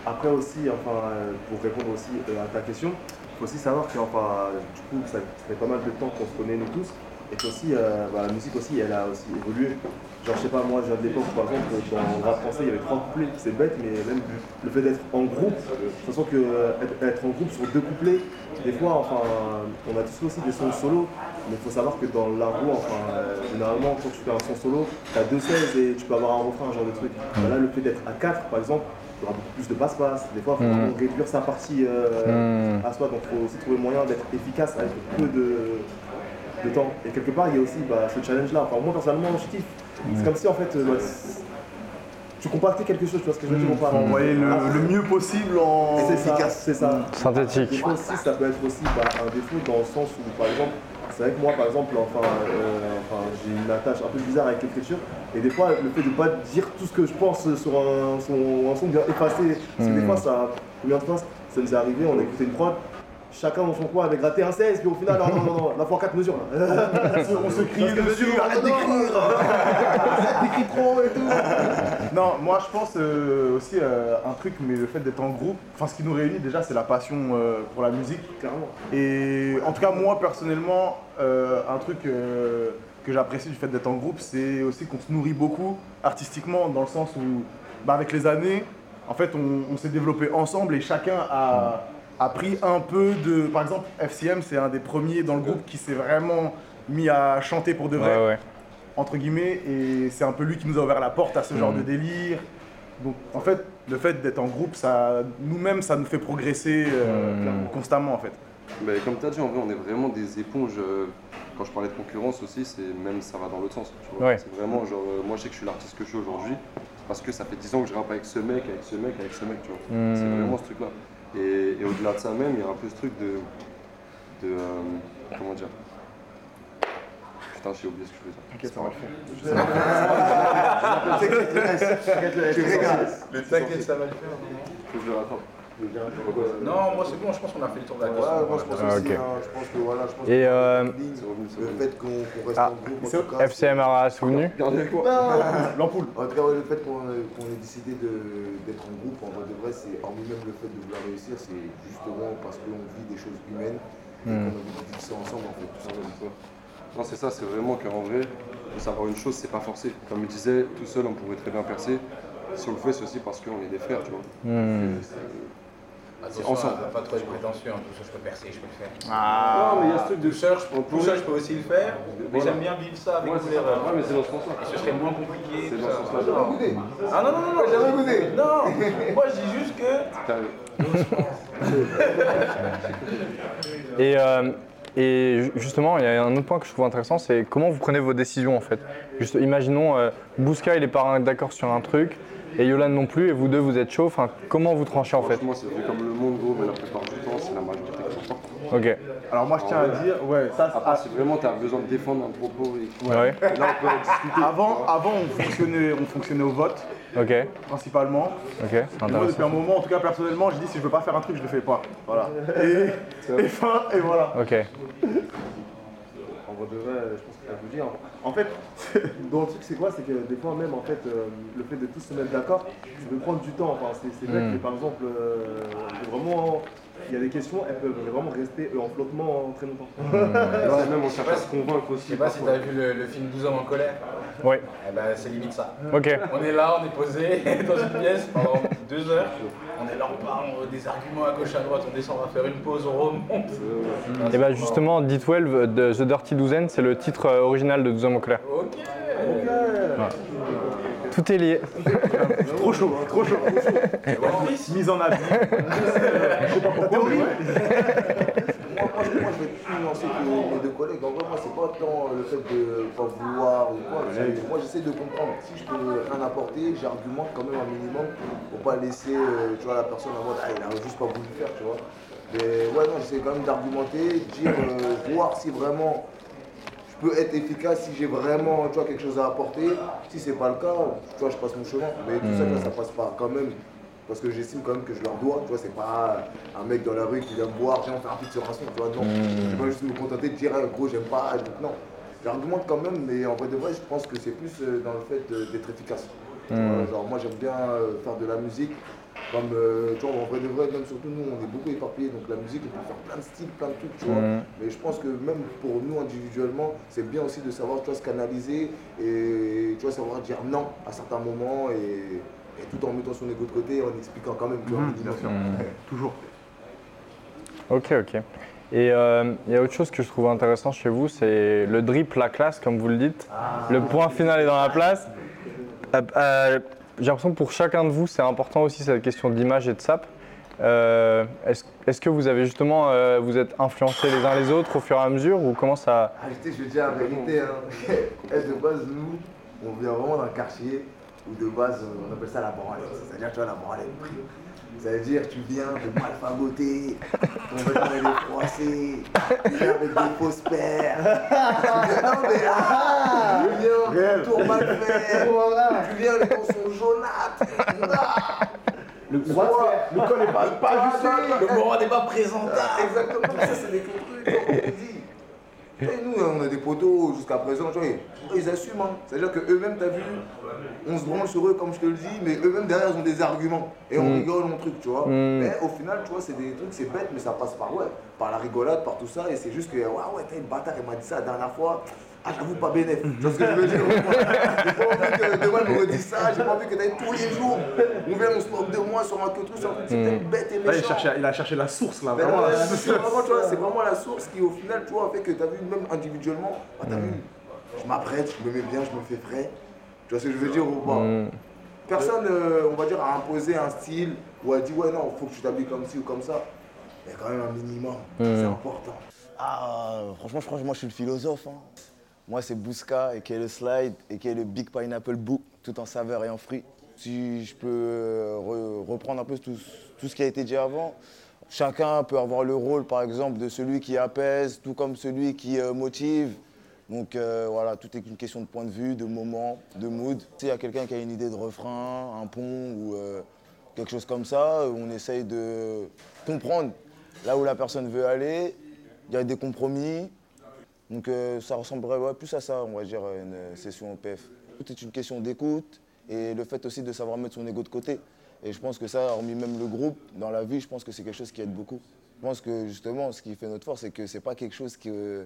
Après aussi, enfin, euh, pour répondre aussi euh, à ta question, il faut aussi savoir que enfin, du coup, ça, fait pas mal de temps qu'on se connaît nous tous, et qu'aussi, euh, bah, la musique aussi, elle a aussi évolué. Genre, je sais pas, moi, j'ai de l'époque, par exemple, dans le rap français, il y avait trois couplets, c'est bête, mais même le fait d'être en groupe, de toute façon que être, en groupe sur deux couplets, des fois, enfin, on a tous aussi des sons solo, mais il faut savoir que dans la roue, enfin, généralement, quand tu fais un son solo, tu as deux 16 et tu peux avoir un refrain, genre de truc. Bah là, le fait d'être à 4, par exemple, il y aura beaucoup plus de passe-passe. Des fois, il faut vraiment réduire sa partie euh, à soi, donc il faut aussi trouver moyen d'être efficace avec peu de, de temps. Et quelque part, il y a aussi bah, ce challenge-là. Enfin, moi, personnellement, je kiffe. C'est comme si, en fait, euh, bah, tu compactais quelque chose, tu vois ce que je veux dire ou pas? Envoyer le, Ah, le mieux possible en. efficace, c'est ça. Synthétique. Des fois aussi, ça peut être aussi bah, un défaut dans le sens où, par exemple, c'est vrai que moi, par exemple, enfin, euh, enfin, j'ai une attache un peu bizarre avec l'écriture, et des fois, le fait de ne pas dire tout ce que je pense sur un, sur un son bien effacé, parce que des fois, ça, combien de fois, ça nous est arrivé, on a écouté une prod, chacun dans son coin avait gratté un 16, puis au final, non, non, non, non, la fois 4 mesures là. On se crie dessus, mesure, arrête d'écrire. Arrête d'écrire trop et tout Non, moi je pense euh, aussi euh, un truc, mais le fait d'être en groupe, enfin ce qui nous réunit déjà c'est la passion euh, pour la musique. Clairement. Et en tout cas moi personnellement, euh, un truc euh, que j'apprécie du fait d'être en groupe, c'est aussi qu'on se nourrit beaucoup artistiquement, dans le sens où bah, avec les années, en fait on, on s'est développé ensemble et chacun a, a pris un peu de... Par exemple FCM c'est un des premiers dans le groupe qui s'est vraiment mis à chanter pour de vrai Ouais, ouais. Entre guillemets, et c'est un peu lui qui nous a ouvert la porte à ce genre de délire. Donc en fait, le fait d'être en groupe, ça, nous-mêmes, ça nous fait progresser euh, constamment en fait. Mais comme tu as dit, en vrai, on est vraiment des éponges. euh, Quand je parlais de concurrence aussi, c'est même ça va dans l'autre sens. tu vois. Ouais. C'est vraiment genre, euh, moi je sais que je suis l'artiste que je suis aujourd'hui parce que ça fait 10 ans que je rappe avec ce mec, avec ce mec, avec ce mec, tu vois. Hmm. C'est vraiment ce truc-là. Et, et au-delà de ça même, il y a un peu ce truc de. de euh, comment dire Putain, j'ai oublié ce que je voulais dire. T'inquiète, ça va le faire. Tu t'inquiète, ça va le faire. Faut que je le rattrape. Non, moi c'est bon, je pense qu'on a fait le tour de la question. Ouais, moi je pense Ah, aussi, hein, je pense que voilà, je pense Et, que euh, le fait qu'on reste Ah, en groupe, en tout cas, FCM a souvenu Regardez quoi L'ampoule. En tout cas, ouais, le fait qu'on ait décidé d'être en groupe, en vrai de vrai, c'est hormis même le fait de vouloir réussir, c'est justement parce qu'on vit des choses humaines et qu'on a envie de vivre ça ensemble en fait, tout simplement. Non, c'est ça, c'est vraiment qu'en vrai, il faut savoir une chose, c'est pas forcé. Comme il disait, tout seul, on pourrait très bien percer. Si on le fait, c'est aussi parce qu'on est des frères, tu vois. Hmm. Attention, ensemble. hein, pas trop être prétentieux, hein, tout ça je peux percer, je peux le faire. Non, mais il y a ce truc de on tout seul, je peux aussi le faire, mais Voilà. j'aime bien vivre ça avec Ouais, vous c'est les ça. rêves. Ouais, mais c'est dans ce sens-là. Ce serait moins compliqué. C'est dans ça. ce sens-là. Ah non, non, non, non, Jamais goûté. Non, moi je dis juste que. Et, euh, et ju- justement, il y a un autre point que je trouve intéressant, c'est comment vous prenez vos décisions en fait. Juste, imaginons, euh, Bouska il est pas d'accord sur un truc, et Yolan non plus, et vous deux vous êtes chaud. Enfin, comment vous tranchez en fait? Franchement, c'est fait comme le monde, gros, mais la plupart du temps, c'est la majorité qui l'emporte. Ok. Alors moi je tiens à dire, ouais, ça, si vraiment tu as besoin de défendre un propos et Ouais. là, on peut en discuter. avant, avant on fonctionnait, on fonctionnait au vote Ok. principalement. Ok. Et moi, depuis un moment, en tout cas personnellement, je dis si je veux pas faire un truc, je le fais pas. Voilà. Et, et fin, et voilà. Ok. En vrai de vrai, je pense que ça veut dire. En fait, dans le truc, c'est quoi? C'est que des fois, même en fait, euh, le fait de tous se mettre d'accord, ça peut prendre du temps. Enfin, c'est c'est vrai Mm. que par exemple, euh, vraiment, il y a des questions, elles peuvent vraiment rester euh, en flottement très longtemps. Ouais, même on cherche à se convaincre Je aussi. sais pas si t'as vu le, le film 12 hommes en colère. Oui. Eh ben c'est limite ça. Ok. On est là, on est posé dans une pièce pendant deux heures. On est là, on parle, des arguments à gauche à droite, on descend, on va faire une pause, on remonte. Et bah justement, D12 de The Dirty Dozen, c'est le titre euh, original de 12 hommes au clair. Ok. Tout est lié. Trop chaud, hein, trop chaud. Mise en avis. Je sais pas pourquoi, mais. Moi, moi, je, moi, je vais plus nuancer que mes deux collègues. En vrai, moi, c'est pas tant le fait de pas vouloir ou quoi. Moi, j'essaie de comprendre. Si je peux rien apporter, j'argumente quand même un minimum pour pas laisser euh, tu vois, la personne en mode Ah, il a juste pas voulu le faire, tu vois. Mais ouais, non, j'essaie quand même d'argumenter, dire, euh, voir si vraiment peux être efficace, si j'ai vraiment tu vois, quelque chose à apporter. Si c'est pas le cas, tu vois, je passe mon chemin. Mais tout ça, ça passe par quand même. Parce que j'estime quand même que je leur dois, tu vois, c'est pas un mec dans la rue qui vient me voir, viens on fait un feat sur un son, tu vois, non. Je vais pas juste me contenter de dire, Ah, gros, j'aime pas, non. J'argumente quand même, mais en vrai de vrai, je pense que c'est plus euh, dans le fait euh, d'être efficace. Voilà, genre, moi, j'aime bien euh, faire de la musique. Comme, euh, tu vois, en vrai de vrai, même surtout nous, on est beaucoup éparpillés, donc la musique, on peut faire plein de styles, plein de trucs, tu vois. Mhm. Mais je pense que même pour nous individuellement, c'est bien aussi de savoir, tu vois, se canaliser et, tu vois, savoir dire non à certains moments et, et tout en mettant son ego de côté, en expliquant quand même, tu vois, minimum. Toujours. Ok, ok. Et euh, il y a autre chose que je trouve intéressant chez vous, c'est le drip, la classe, comme vous le dites. Le point final est dans la place. Euh, euh, J'ai l'impression que pour chacun de vous, c'est important aussi cette question d'image et de sap. Euh, Est-ce que vous avez justement, euh, vous êtes influencés les uns les autres au fur et à mesure ou comment ça Ah, je veux dire la vérité, hein. De base, nous, on vient vraiment d'un quartier où de base, on appelle ça la morale. C'est-à-dire, tu vois, la morale est prise. Ça veut dire, tu viens de mal fagoter, ton vêtement il est froissé, tu viens avec des fausses paires. non mais ah, tu viens, Réel. tour mal fait, tu viens, les sont jaunâtres. Ah. Le, le, le col est pas, pas ajusté. Le moment n'est pas présentable. Exactement, ça c'est des trucs qu'on dit. Et nous, on a des poteaux jusqu'à présent, tu vois, ils assument. Hein. C'est-à-dire qu'eux-mêmes, t'as vu, on se branle sur eux, comme je te le dis, mais eux-mêmes derrière, ils ont des arguments. Et on Mm. rigole, on truc, tu vois. Mm. Mais au final, tu vois, c'est des trucs, c'est bête, mais ça passe par, ouais, par la rigolade, par tout ça. Et c'est juste que, ouais, ouais, t'as une bâtard, elle m'a dit ça la dernière fois. Ah, j'avoue, pas bénéf. Tu vois ce que je veux dire J'ai pas envie que demain, elle me redise ça. J'ai pas envie que t'ailles tous les jours. On vient, on se moque de moi sur un que truc, sur un truc, c'est peut-être bête et Là, il, méchant. il a cherché la source, là, vraiment c'est source. vraiment, tu vois, c'est vraiment la source qui au final tu vois fait que tu as vu même individuellement, bah, t'as vu, je m'apprête, je me mets bien, je me fais frais. Tu vois ce que je veux dire ou pas? Mm. Personne, euh, on va dire, a imposé un style ou a dit ouais non, faut que tu t'habilles comme ci ou comme ça. Il y a quand même un minimum, c'est important. Ah, franchement, je crois que moi je suis le philosophe. hein. Moi, c'est Bouska et qui est le slide et qui est le Big Pineapple Boo, tout en saveur et en fruits. Si je peux euh, re- reprendre un peu tout, ce qui a été dit avant, chacun peut avoir le rôle, par exemple, de celui qui apaise, tout comme celui qui euh, motive. Donc euh, voilà, tout est une question de point de vue, de moment, de mood. S'il y a quelqu'un qui a une idée de refrain, un pont ou quelque chose comme ça, on essaye de comprendre là où la personne veut aller. Il y a des compromis. Donc euh, ça ressemblerait plus à ça, on va dire, une session OPF. Tout est une question d'écoute et le fait aussi de savoir mettre son ego de côté. Et je pense que ça, hormis même le groupe, dans la vie, je pense que c'est quelque chose qui aide beaucoup. Je pense que justement, ce qui fait notre force, c'est que c'est pas quelque chose qui, euh,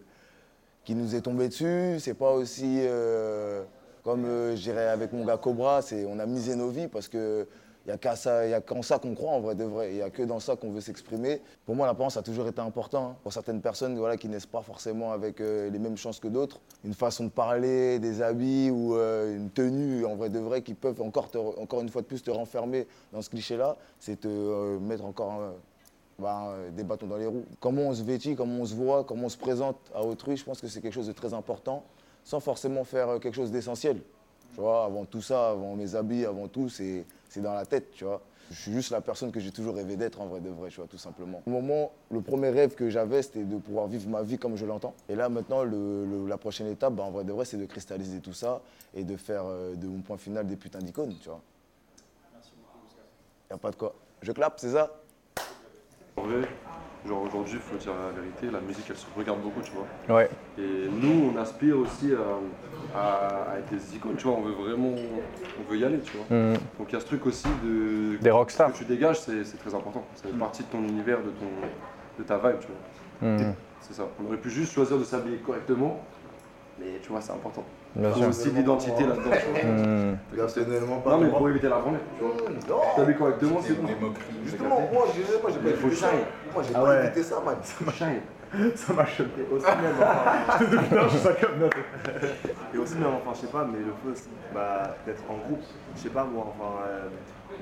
qui nous est tombé dessus. C'est pas aussi euh, comme euh, je dirais avec mon gars Cobra, on a misé nos vies parce que il n'y a qu'en ça qu'on croit en vrai de vrai. Il n'y a que dans ça qu'on veut s'exprimer. Pour moi, l'apparence a toujours été important. hein. Pour certaines personnes voilà, qui naissent pas forcément avec euh, les mêmes chances que d'autres, une façon de parler, des habits ou euh, une tenue en vrai de vrai qui peuvent encore, encore une fois de plus te renfermer dans ce cliché-là, c'est te euh, mettre encore bah, des bâtons dans les roues. Comment on se vêtit, comment on se voit, comment on se présente à autrui, je pense que c'est quelque chose de très important, sans forcément faire quelque chose d'essentiel. Tu vois, avant tout ça, avant mes habits, avant tout, c'est c'est dans la tête, tu vois. Je suis juste la personne que j'ai toujours rêvé d'être en vrai de vrai, tu vois, tout simplement. Au moment, le premier rêve que j'avais, c'était de pouvoir vivre ma vie comme je l'entends. Et là, maintenant, le- le- la prochaine étape, bah, en vrai de vrai, c'est de cristalliser tout ça et de faire euh, de mon point final des putains d'icônes, tu vois. Y a pas de quoi. Je clappe, c'est ça? Genre aujourd'hui, il faut dire la vérité, la musique elle se regarde beaucoup, tu vois. Ouais. Et nous, on aspire aussi à, à- à être des icônes, tu vois. On veut vraiment, on veut y aller, tu vois. Mhm. Donc il y a ce truc aussi de. Des rockstars. Ce que tu dégages, c'est très important. Ça fait partie de ton univers, de, ton, de ta vibe, tu vois. Mhm. C'est ça. On aurait pu juste choisir de s'habiller correctement, mais tu vois, c'est important. Bien sûr. aussi l'identité là-dedans. Mhm. Personnellement, pas Non, mais pour éviter la branlée. Non. T'habilles correctement, c'est bon. Justement, moi, je disais, moi, j'ai pas évité ça. Moi, j'ai Ah pas évité ça, man. Ça m'a choqué aussi même. Je te dis, non, je suis ça comme note. Et aussi, même, enfin, je sais pas, mais le feu, c'est, bah, d'être en groupe, je sais pas moi, enfin, euh,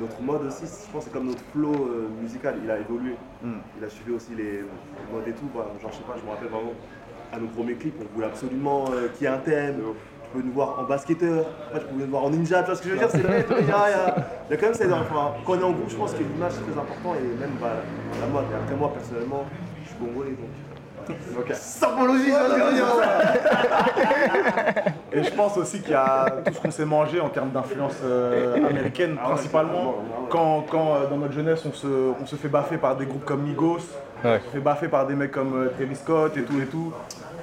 notre mode aussi, je pense que c'est comme notre flow euh, musical, il a évolué. Mm. Il a suivi aussi les modes et tout, bah, genre, je sais pas, je me rappelle vraiment, à nos premiers clips, on voulait absolument euh, qu'il y ait un thème. Tu peux nous voir en basketteur, après tu pouvais nous voir en ninja, tu vois ce que je veux dire C'est vrai, il y, a- quand même ça, enfin, quand on est en groupe, je pense que l'image c'est très important et même bah, la mode. Après moi, personnellement, je suis congolais donc. Symbologie. Et je pense aussi qu'il y a tout ce qu'on s'est mangé en termes d'influence euh, américaine principalement. Quand, quand euh, dans notre jeunesse on se, on se fait baffer par des groupes comme Migos, Ouais. on se fait baffer par des mecs comme euh, Travis Scott et tout et tout.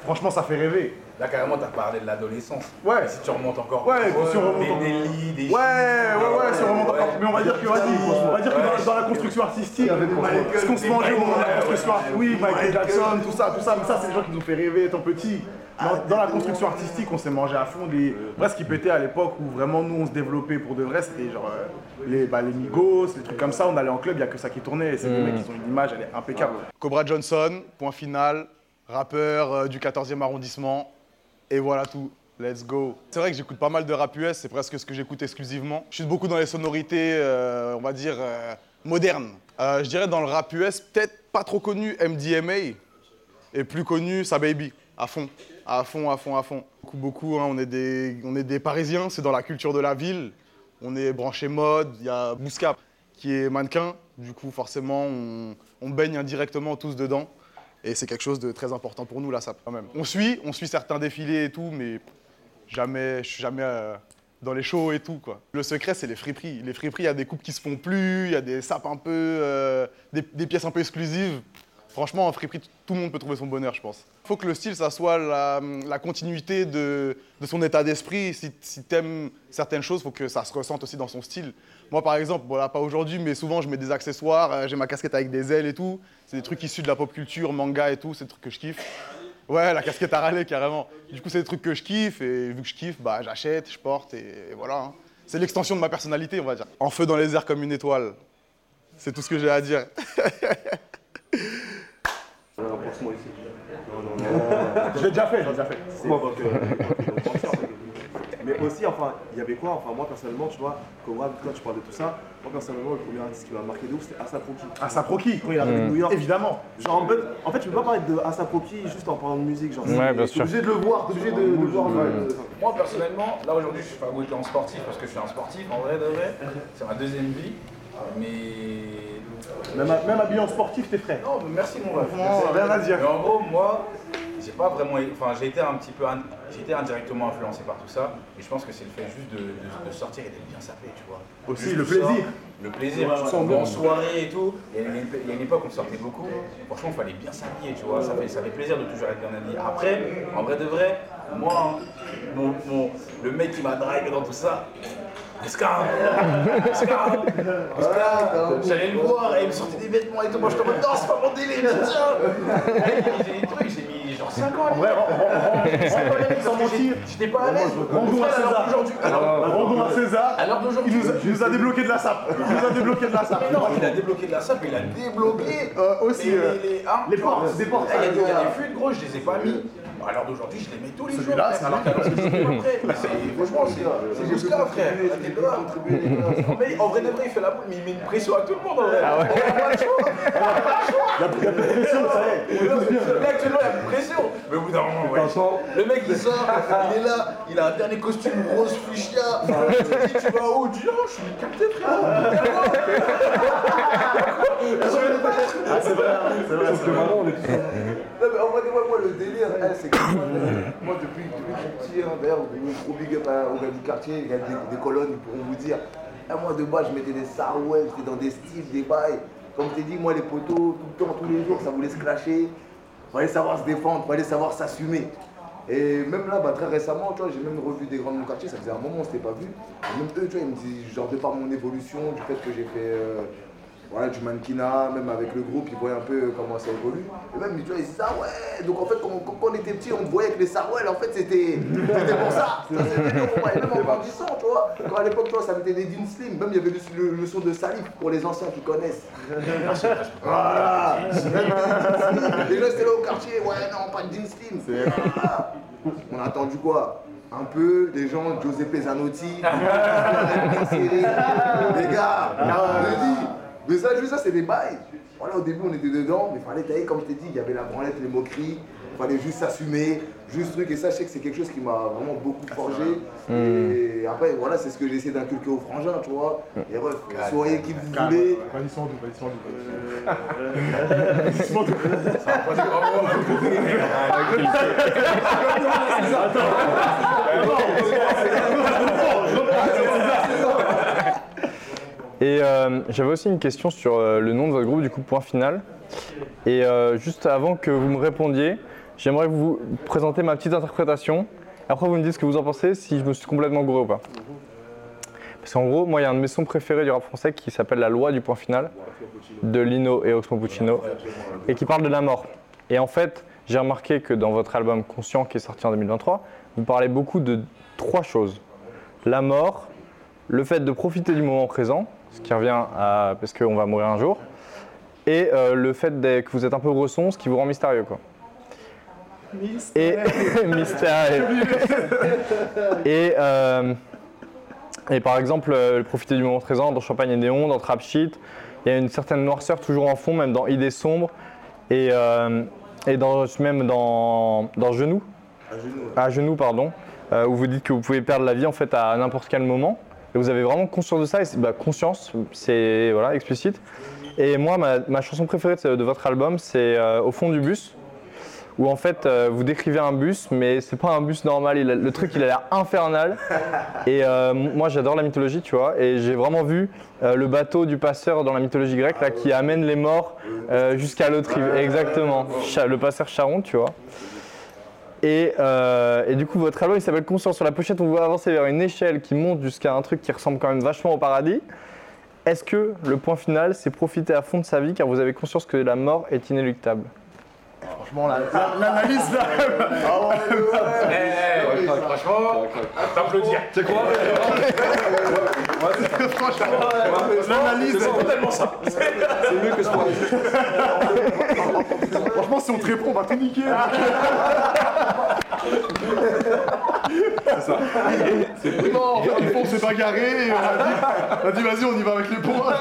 Franchement ça fait rêver. Là, carrément, t'as parlé de l'adolescence. Ouais. Et si tu remontes encore. Ouais, si on remonte des, en- des lits, des Ouais, ouais, ouais, si on remonte encore. Mais on va dire que, vas-y, on va dire que dans, la construction artistique, ce qu'on se mangeait au moment de la construction artistique, oui, Michael Jackson, tout ça, tout ça, mais ça, c'est des gens qui nous ont fait rêver étant petits. Dans, dans la construction artistique, on s'est mangé à fond des. Après, ce qui pétait à l'époque où vraiment nous on se développait pour de vrai, c'était genre euh, les, bah, les Migos, les trucs comme ça. On allait en club, il n'y a que ça qui tournait. Et c'est des Mm. mecs qui ont une image, elle est impeccable. Cobra Johnson, point final, rappeur euh, du 14e arrondissement. Et voilà tout. Let's go. C'est vrai que j'écoute pas mal de rap US, c'est presque ce que j'écoute exclusivement. Je suis beaucoup dans les sonorités, euh, on va dire, euh, modernes. Euh, je dirais dans le rap US, peut-être pas trop connu MDMA, et plus connu Sa Baby, à fond, à fond, à fond, à fond. Beaucoup, beaucoup, hein, on, est des, on est des Parisiens, c'est dans la culture de la ville. On est branché mode, il y a Bouska qui est mannequin, du coup forcément on baigne indirectement tous dedans. Et c'est quelque chose de très important pour nous, là, ça quand même. On suit, on suit certains défilés et tout, mais jamais, je suis jamais euh, dans les shows et tout quoi. Le secret c'est les friperies. Les friperies, il y a des coupes qui se font plus, il y a des sapes un peu, euh, des pièces un peu exclusives. Franchement, en friperie, tout le monde peut trouver son bonheur, je pense. Il faut que le style, ça soit la, continuité de, son état d'esprit. Si, t'aimes certaines choses, il faut que ça se ressente aussi dans son style. Moi, par exemple, bon, là, pas aujourd'hui, mais souvent, je mets des accessoires, euh, j'ai ma casquette avec des ailes et tout. C'est des trucs issus de la pop culture, manga et tout, c'est des trucs que je kiffe. Ouais, la casquette à râler, carrément. Du coup, c'est des trucs que je kiffe, et vu que je kiffe, bah, j'achète, je porte, et, et voilà. hein. C'est l'extension de ma personnalité, on va dire. En feu dans les airs comme une étoile. C'est tout ce que j'ai à dire. Rapprochement ici. Je l'ai déjà fait, je l'ai déjà fait. C'est époque, époque ancienne. Mais aussi, enfin, il y avait quoi Enfin, moi personnellement, tu vois, Rab, toi tu parles de tout ça, moi personnellement, le premier artiste qui m'a marqué de ouf, c'était Asa Proki. Asa Proki Quand il arrive de New York. Évidemment. Genre, en fait, en fait, tu peux pas parler de Asa Proki juste en parlant de musique. Genre, Ouais, bien t'es sûr. obligé de le voir, t'es obligé de, de voir le. Moi personnellement, là aujourd'hui je suis pas goûté en sportif parce que je suis un sportif en vrai de vrai. C'est ma deuxième vie. Mais. Même, même habillé en sportif, t'es frais. Non, mais merci mon ref. Franchement, rien à dire. Mais en gros, moi, j'ai pas vraiment. Enfin, j'ai été un petit peu. in- J'ai été indirectement influencé par tout ça. Et je pense que c'est le fait juste de, de- de sortir et d'être bien sapé, tu vois. Aussi, Juste le sors, plaisir. Le plaisir, tu ouais, sors ouais. en soirée et tout. Il y, a une, il y a une époque où on sortait beaucoup. Franchement, il fallait bien s'habiller, tu vois. Ça fait, ça fait plaisir de toujours être bien habillé. Après, en vrai de vrai, moi, hein, mon, mon- le mec qui m'a drive dans tout ça, J'allais le voir et il me sortait des vêtements et tout. Moi, je te dis, non, c'est pas mon délire, tiens J'ai des trucs, j'ai mis genre 5 ans l'époque, sans mentir. J'étais pas à l'aise. Rendons à César. Rendons à César. Alors d'aujourd'hui. Il nous, a, il nous a débloqué de la sape. Il nous a débloqué de la sape. Mais non, il a débloqué de la sape, il a débloqué Euh, aussi, les, euh, les, les, les tu vois. portes. Ah, Il y a des, il y a des fuites, gros, je les ai pas mis. Alors d'aujourd'hui, je les mets tous les jours. Frère, c'est alors. C'est- Franchement, c'est c'est Oscar, frère. Là. Mais en vrai de vrai, il fait la boule, mais il met une pression à tout le monde en vrai. On a pas le choix. On a pas le choix. Il y a plus de pression, ça y est. Là, actuellement, il y a plus de pression. Mais au bout d'un moment, ouais. Le mec, il sort, il est là, il a un dernier costume rose fuchsia. Dit, tu vas où? Dit, oh, je suis capté, frérot. Ah, c'est vrai, c'est vrai. Sauf que maintenant, on est tous. Non mais en vrai, moi, le délire, hein, moi, depuis, que je suis petit, hein, d'ailleurs, gros big up au gars du quartier, il y a des, des colonnes, ils pourront vous dire. Ah, moi de base, je mettais des sarouels, j'étais dans des styles, des bails. Comme je t'ai dit, moi les poteaux, tout le temps, tous les jours, ça voulait se clasher. Fallait savoir se défendre, fallait savoir s'assumer. Et même là, bah, très récemment, tu vois, j'ai même revu des grands de mon quartier, ça faisait un moment, on s'était pas vu. Et même eux, tu vois, ils me disent, genre de par mon évolution, du fait que j'ai fait euh, voilà, du mannequinat, même avec le groupe, ils voyaient un peu comment ça évolue. Et même, tu vois, ils disaient, ah ouais, donc en fait, quand, quand- on était petit, on te voyait avec les sarouels, en fait, c'était pour ça. Ça. Et même en grandissant, tu vois, quand à l'époque, tu vois, ça mettait des jeans slim, même il y avait le, le- son de Salif pour les anciens qui connaissent. Voilà. Les gens, c'était là au quartier, ouais, non, pas de jeans slim. On a attendu quoi? Un peu, les gens, Giuseppe Zanotti, les gars, je dis, mais ça, juste ça, c'est des bails. Voilà, au début, on était dedans, mais fallait tailler, comme je t'ai dit, il y avait la branlette, les moqueries, fallait juste s'assumer, juste truc, et ça, je sais que c'est quelque chose qui m'a vraiment beaucoup forgé. Et après, voilà, c'est ce que j'ai essayé d'inculquer aux frangins, tu vois. Et ref, soyez qui vous Calme, voulez. Vas-y, sans doute, vas-y, sans doute. Vas-y, sans doute. Et euh, j'avais aussi une question sur euh, le nom de votre groupe, du coup, point final. Et euh, juste avant que vous me répondiez, j'aimerais vous présenter ma petite interprétation. Après, vous me dites ce que vous en pensez, si je me suis complètement gouré ou pas. Parce qu'en gros, moi, il y a un de mes sons préférés du rap français qui s'appelle La loi du point final, de Lino et Oxmo Puccino, et qui parle de la mort. Et en fait, j'ai remarqué que dans votre album Conscient, qui est sorti en 2023, vous parlez beaucoup de trois choses. La mort, le fait de profiter du moment présent, ce qui revient à parce qu'on va mourir un jour, et euh, le fait que vous êtes un peu bresson, ce qui vous rend mystérieux. Quoi. Et mystérieux. et, euh, et par exemple, euh, profiter du moment présent dans Champagne et Néon, dans Trap Shit, il y a une certaine noirceur toujours en fond, même dans Idées sombres, et, euh, et dans, même dans, dans Genoux, à genoux, pardon, euh, où vous dites que vous pouvez perdre la vie en fait à n'importe quel moment. Vous avez vraiment conscience de ça, et bah, conscience, c'est voilà, explicite. Et moi, ma, chanson préférée de, votre album, c'est euh, Au fond du bus, où en fait euh, vous décrivez un bus, mais c'est pas un bus normal. le truc il a l'air infernal. Et euh, moi j'adore la mythologie, tu vois. Et j'ai vraiment vu le bateau du passeur dans la mythologie grecque là, qui amène les morts jusqu'à l'autre rive. Exactement. Le passeur Charon, tu vois. Et, euh, et du coup, votre album il s'appelle Conscience. Sur la pochette, on voit avancer vers une échelle qui monte jusqu'à un truc qui ressemble quand même vachement au paradis. Est-ce que le point final, c'est profiter à fond de sa vie car vous avez conscience que la mort est inéluctable? Franchement, la- la- l'analyse là. Franchement, t'applaudir. C'est quoi L'analyse. C'est totalement ça. C'est mieux que ce point. Franchement, si on te répond, on va tout niquer. C'est ça. Non, il faut, on s'est bagarré et on a dit, on a dit vas-y, on y va avec les points.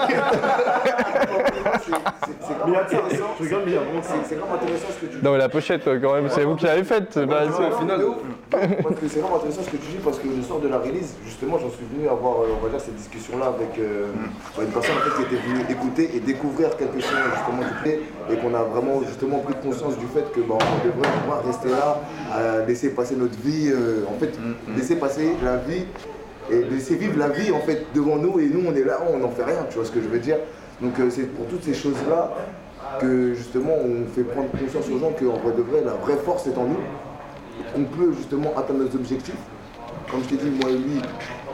C'est vraiment intéressant ce que tu dis. Non, mais la pochette, quand même, c'est vous qui l'avez faite. c'est pas- c'est- Au final, parce que c'est vraiment intéressant ce que tu dis parce que le soir de la release, justement, j'en suis venu avoir, euh, on va dire, cette discussion-là avec euh, bah, une personne en fait, qui était venue écouter et découvrir quelque chose justement du play et qu'on a vraiment justement pris conscience du fait que bah, on devrait pouvoir rester là, à laisser passer notre vie, euh, en fait, laisser passer la vie et laisser vivre la vie en fait devant nous et nous on est là, on n'en fait rien, tu vois ce que je veux dire? Donc euh, c'est pour toutes ces choses-là que justement on fait prendre conscience aux gens qu'en vrai de vrai, la vraie force est en nous on peut justement atteindre nos objectifs. Comme je t'ai dit, moi et lui,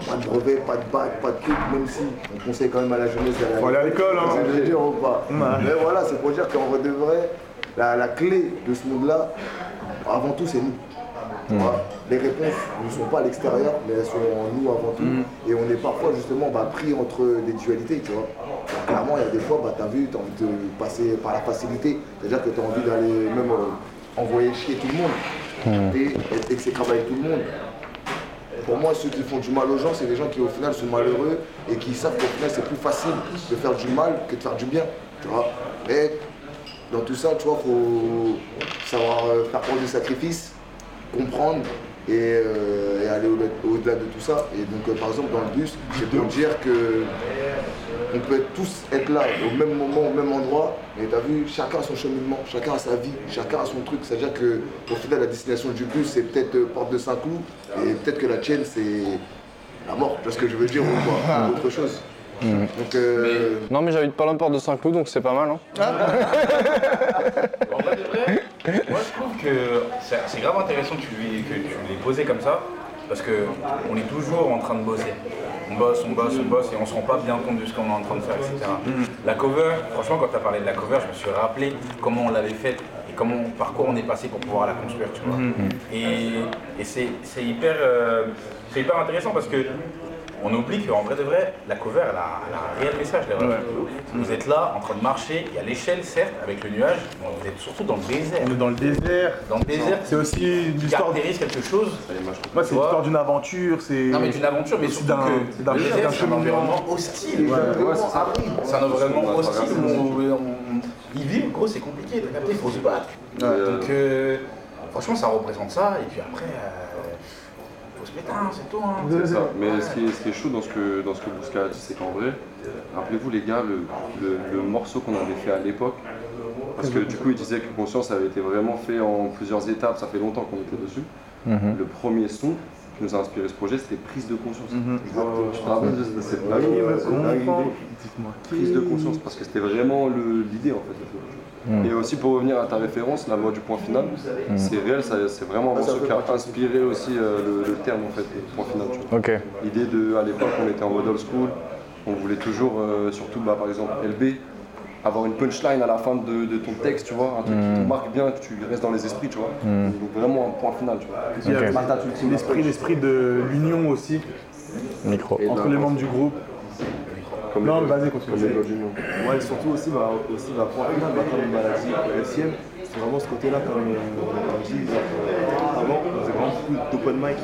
pas de brevet, pas de bac, pas de truc, même si on conseille quand même à la jeunesse d'aller Faut aller à l'école, hein. Je dire ou pas Mais voilà, c'est pour dire qu'en vrai de vrai, la, la clé de ce monde-là, avant tout, c'est nous. Tu vois les réponses ne sont pas à l'extérieur, mais elles sont en nous avant tout. Et on est parfois justement bah, pris entre des dualités, tu vois. Alors, clairement, il y a des fois, bah, tu as vu, tu as envie de passer par la facilité. C'est-à-dire que tu as envie d'aller même euh, envoyer chier tout le monde et, et, et que c'est avec tout le monde. Pour moi, ceux qui font du mal aux gens, c'est des gens qui au final sont malheureux et qui savent qu'au final c'est plus facile de faire du mal que de faire du bien. Tu vois Mais dans tout ça, tu vois, faut savoir euh, faire prendre des sacrifices, comprendre et, euh, et aller au- au-delà de tout ça. Et donc, euh, par exemple, dans le bus, c'est pour dire que on peut être tous être là au même moment, au même endroit, mais t'as vu, chacun a son cheminement, chacun a sa vie, chacun a son truc. C'est-à-dire que au final, la destination du bus, c'est peut-être euh, Porte de Saint-Cloud, et peut-être que la tienne, c'est la mort, tu vois ce que je veux dire, ou quoi, ou autre chose. Donc, euh, Non, mais j'habite pas loin de Porte de Saint-Cloud, donc c'est pas mal. Hein. Vrai, moi je trouve que c'est grave intéressant que tu l'aies que tu l'aies posé comme ça, parce que on est toujours en train de bosser. On bosse, on bosse, on bosse et on se rend pas bien compte de ce qu'on est en train de faire, etc. La cover, franchement quand tu as parlé de la cover, je me suis rappelé comment on l'avait faite et comment, par quoi on est passé pour pouvoir la construire, tu vois. Et, et c'est hyper, euh, c'est hyper intéressant parce que on oublie qu'en vrai de vrai, la cover, elle a, elle a un réel message derrière. Vous êtes là, en train de marcher, il y a l'échelle, certes, avec le nuage, mais vous êtes surtout dans le désert. On est dans le désert. Dans le désert, C'est aussi une qui histoire. caractérise quelque chose. Moi, c'est l'histoire d'une aventure. C'est. Non mais d'une aventure, mais surtout que c'est un environnement hostile. C'est un environnement hostile où y vivre, gros, c'est compliqué, il faut se battre. Donc euh, franchement, ça représente ça, et puis après, c'est tout. Hein. C'est ça. Mais ce qui, est, ce qui est chaud dans ce que, dans ce que Bouska a dit, c'est qu'en vrai, rappelez-vous les gars, le, le- le morceau qu'on avait fait à l'époque, parce que du coup il disait que Conscience avait été vraiment fait en plusieurs étapes, ça fait longtemps qu'on était dessus. Le premier son qui nous a inspiré ce projet, c'était Prise de conscience. Je te rappelle de cette blague cette blague idée Prise de conscience, parce que c'était vraiment le- l'idée en fait. Et aussi pour revenir à ta référence, la loi du point final, c'est réel, ça- c'est vraiment un morceau qui a inspiré aussi euh, le, le terme en fait, le point final. tu vois. Ok. L'idée de, à l'époque, on était en mode old school, on voulait toujours, euh, surtout bah, par exemple LB, avoir une punchline à la fin de, de ton texte, tu vois, un truc qui te marque bien, que tu restes dans les esprits, tu vois. Donc vraiment un point final, tu vois. L'esprit, l'esprit de l'union aussi Micro. entre les membres du groupe. Comme Non, vas-y, continue. Ouais, surtout aussi, bah, aussi bah, pour un bah, comme une maladie LCM, c'est vraiment ce côté-là, comme euh, on dit, euh, avant, on faisait vraiment beaucoup d'open mic.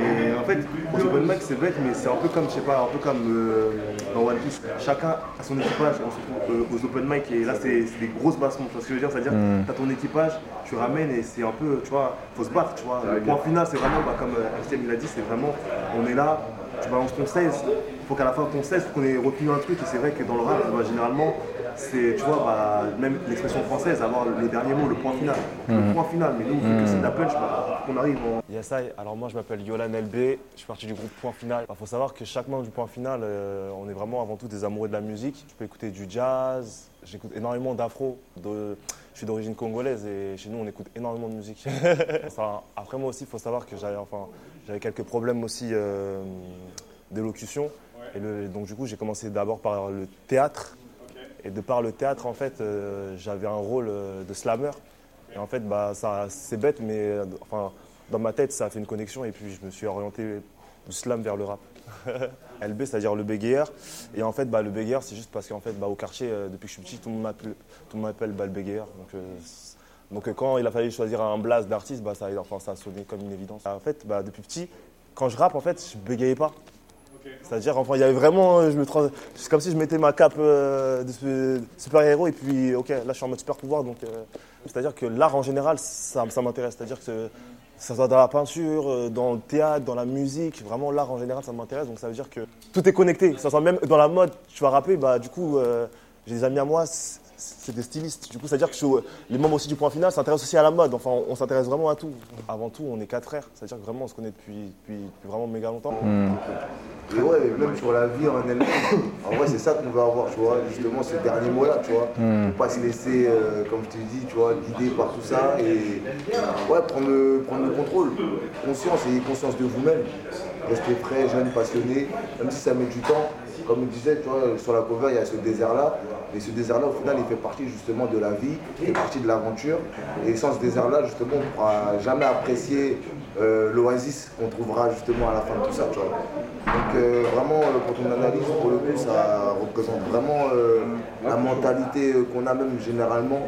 Et en fait, les open mic, c'est bête, mais c'est un peu comme, je sais pas, un peu comme euh, dans One Piece. Chacun a son équipage, on se retrouve euh, aux open mic, et là, c'est des grosses bassements, tu vois ce que je veux dire? C'est-à-dire, tu as ton équipage, tu ramènes, et c'est un peu, tu vois, faut se battre, tu vois. Le point final, c'est vraiment, bah, comme euh, LCM il a dit, c'est vraiment, on est là, tu balances ton 16. Il faut qu'à la fin de ton 16, faut qu'on ait retenu un truc. Et c'est vrai que dans le rap, bah, généralement, c'est, tu vois, bah, même l'expression française, avoir le dernier mot, le point final. Mhm. Le point final. Mais nous, vu que c'est de la punch, bah, faut qu'on arrive en. Yes, I. alors moi je m'appelle Yolan LB, je suis parti du groupe Point Final. Il faut savoir que chaque membre du Point Final, euh, on est vraiment avant tout des amoureux de la musique. Je peux écouter du jazz, j'écoute énormément d'afro. de- Je suis d'origine congolaise et chez nous on écoute énormément de musique. Enfin, après moi aussi, il faut savoir que j'avais enfin, j'avais quelques problèmes aussi euh, d'élocution. Et le- donc du coup j'ai commencé d'abord par le théâtre. Et de par le théâtre, en fait, euh, j'avais un rôle euh, de slammer. Et en fait, bah, ça, c'est bête, mais enfin, dans ma tête, ça a fait une connexion et puis je me suis orienté du slam vers le rap. LB, c'est-à-dire le bégayeur. Et en fait, bah, le bégayeur, c'est juste parce qu'en fait, bah, au quartier, euh, depuis que je suis petit, tout le monde m'appelle, tout le monde m'appelle, bah, le bégayeur. Donc, euh, donc euh, quand il a fallu choisir un blast d'artiste, bah, ça, enfin, ça a sonné comme une évidence. En fait, bah, depuis petit, quand je rappe, en fait, je bégayais pas. C'est-à-dire, enfin, il y avait vraiment, euh, je me trans- c'est comme si je mettais ma cape euh, de su- super-héros et puis, ok, là, je suis en mode super pouvoir. Donc, euh, c'est-à-dire que l'art en général, ça, ça m'intéresse. C'est-à-dire que ça soit dans la peinture, dans le théâtre, dans la musique, vraiment l'art en général, ça m'intéresse. Donc, ça veut dire que tout est connecté. Ça soit même dans la mode, tu vas rapper, bah, du coup, euh, j'ai des amis à moi, c'est des stylistes. Du coup, c'est-à-dire que je suis- les membres aussi du point final s'intéressent aussi à la mode. Enfin, on, on s'intéresse vraiment à tout. Avant tout, on est quatre frères. C'est-à-dire que vraiment, on se connaît depuis, depuis, depuis vraiment méga longtemps. Et ouais, même sur la vie en elle-même, en vrai, c'est ça qu'on veut avoir, tu vois, justement, ce dernier mot-là, tu vois. Mm. Faut pas se laisser, euh, comme je te dis, tu vois, guider par tout ça et ouais, prendre le, prendre le contrôle. Conscience et conscience de vous-même. Rester frais, jeune, passionné, même si ça met du temps. Comme tu vois, sur la cover, il y a ce désert-là. Et ce désert-là, au final, il fait partie justement de la vie, il fait partie de l'aventure. Et sans ce désert-là, justement, on ne pourra jamais apprécier euh, l'oasis qu'on trouvera justement à la fin de tout ça, tu vois. Donc euh, vraiment, euh, quand on analyse, pour le coup, ça représente vraiment euh, la mentalité qu'on a même généralement,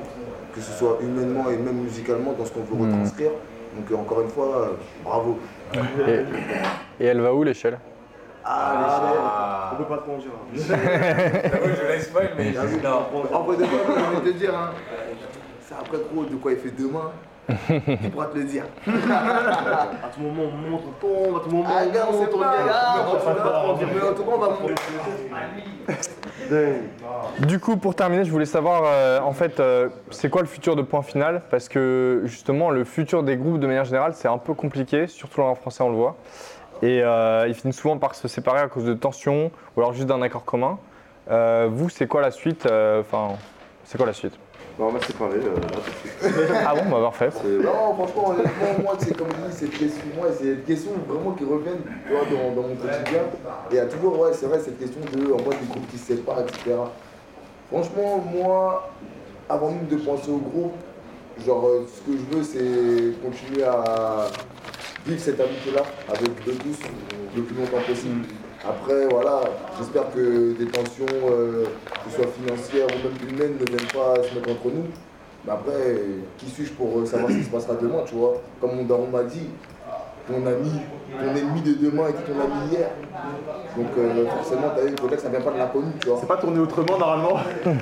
que ce soit humainement et même musicalement, dans ce qu'on veut Mm. retranscrire. Donc encore une fois, bravo. Et, et elle va où l'échelle? Ah, on peut pas trop en dire. je laisse pas, mais T'as vu En vrai de moi, j'ai envie de te dire, hein, c'est après gros de quoi il fait demain, il pourra te le dire. À tout moment, on monte, on tombe, à tout moment, Ah, on ah, dire, mais en tout cas, on va monter. Du coup, pour terminer, je voulais savoir, euh, en fait, euh, c'est quoi le futur de Point Final? Parce que justement, le futur des groupes, de manière générale, c'est un peu compliqué, surtout en français, on le voit. Et euh, ils finissent souvent par se séparer à cause de tensions ou alors juste d'un accord commun. Euh, vous, c'est quoi la suite euh, Enfin, c'est quoi la suite? Bah, on va se séparer euh, là tout de suite. Ah bon, bah parfait. Non, franchement, honnêtement, moi, c'est comme je dis, cette question, moi, c'est une question vraiment qui tu vois, dans, dans mon quotidien. Et il y a toujours, ouais, c'est vrai, cette question de, en mode, des groupes qui se séparent, etc. Franchement, moi, avant même de penser au groupe, genre, euh, ce que je veux, c'est continuer à vivre cette amitié-là avec eux tous le plus longtemps possible. Après, voilà, j'espère que des tensions, euh, que ce soit financières ou même humaines, ne viennent pas se mettre entre nous. Mais après, qui suis-je pour euh, savoir ce qui se passera demain, tu vois? Comme mon daron m'a dit, ton ami, ton ennemi de demain était ton ami hier. Donc euh, forcément, t'as vu, peut-être que ça vient pas de l'inconnu, tu vois. C'est pas tourné autrement normalement.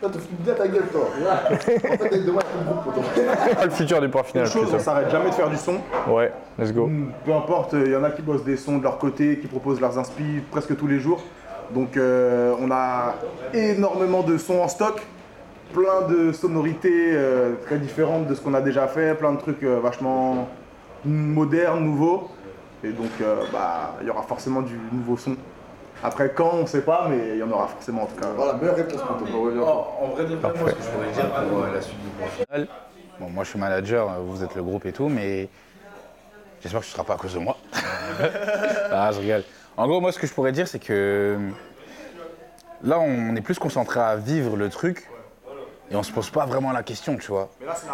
Toi, tu bien ta gueule, toi. En fait, demain, il y a plus de groupe le futur du Point Final Une chose, on s'arrête jamais de faire du son. Ouais, let's go. Peu importe, il y en a qui bossent des sons de leur côté, qui proposent leurs inspi presque tous les jours. Donc euh, on a énormément de sons en stock, plein de sonorités euh, très différentes de ce qu'on a déjà fait, plein de trucs euh, vachement modernes, nouveaux. Et donc euh, bah, il y aura forcément du nouveau son. Après quand, on sait pas, mais il y en aura forcément en tout cas. Voilà, meilleure réponse pour toi. En, en vrai de vrai, moi, ce que je pourrais dire pour euh, la suite du final, bon, moi je suis manager, vous êtes le groupe et tout, mais j'espère que ce ne sera pas à cause de moi. ah, je rigole. En gros, moi, ce que je pourrais dire, c'est que là, on est plus concentré à vivre le truc et on se pose pas vraiment la question, tu vois.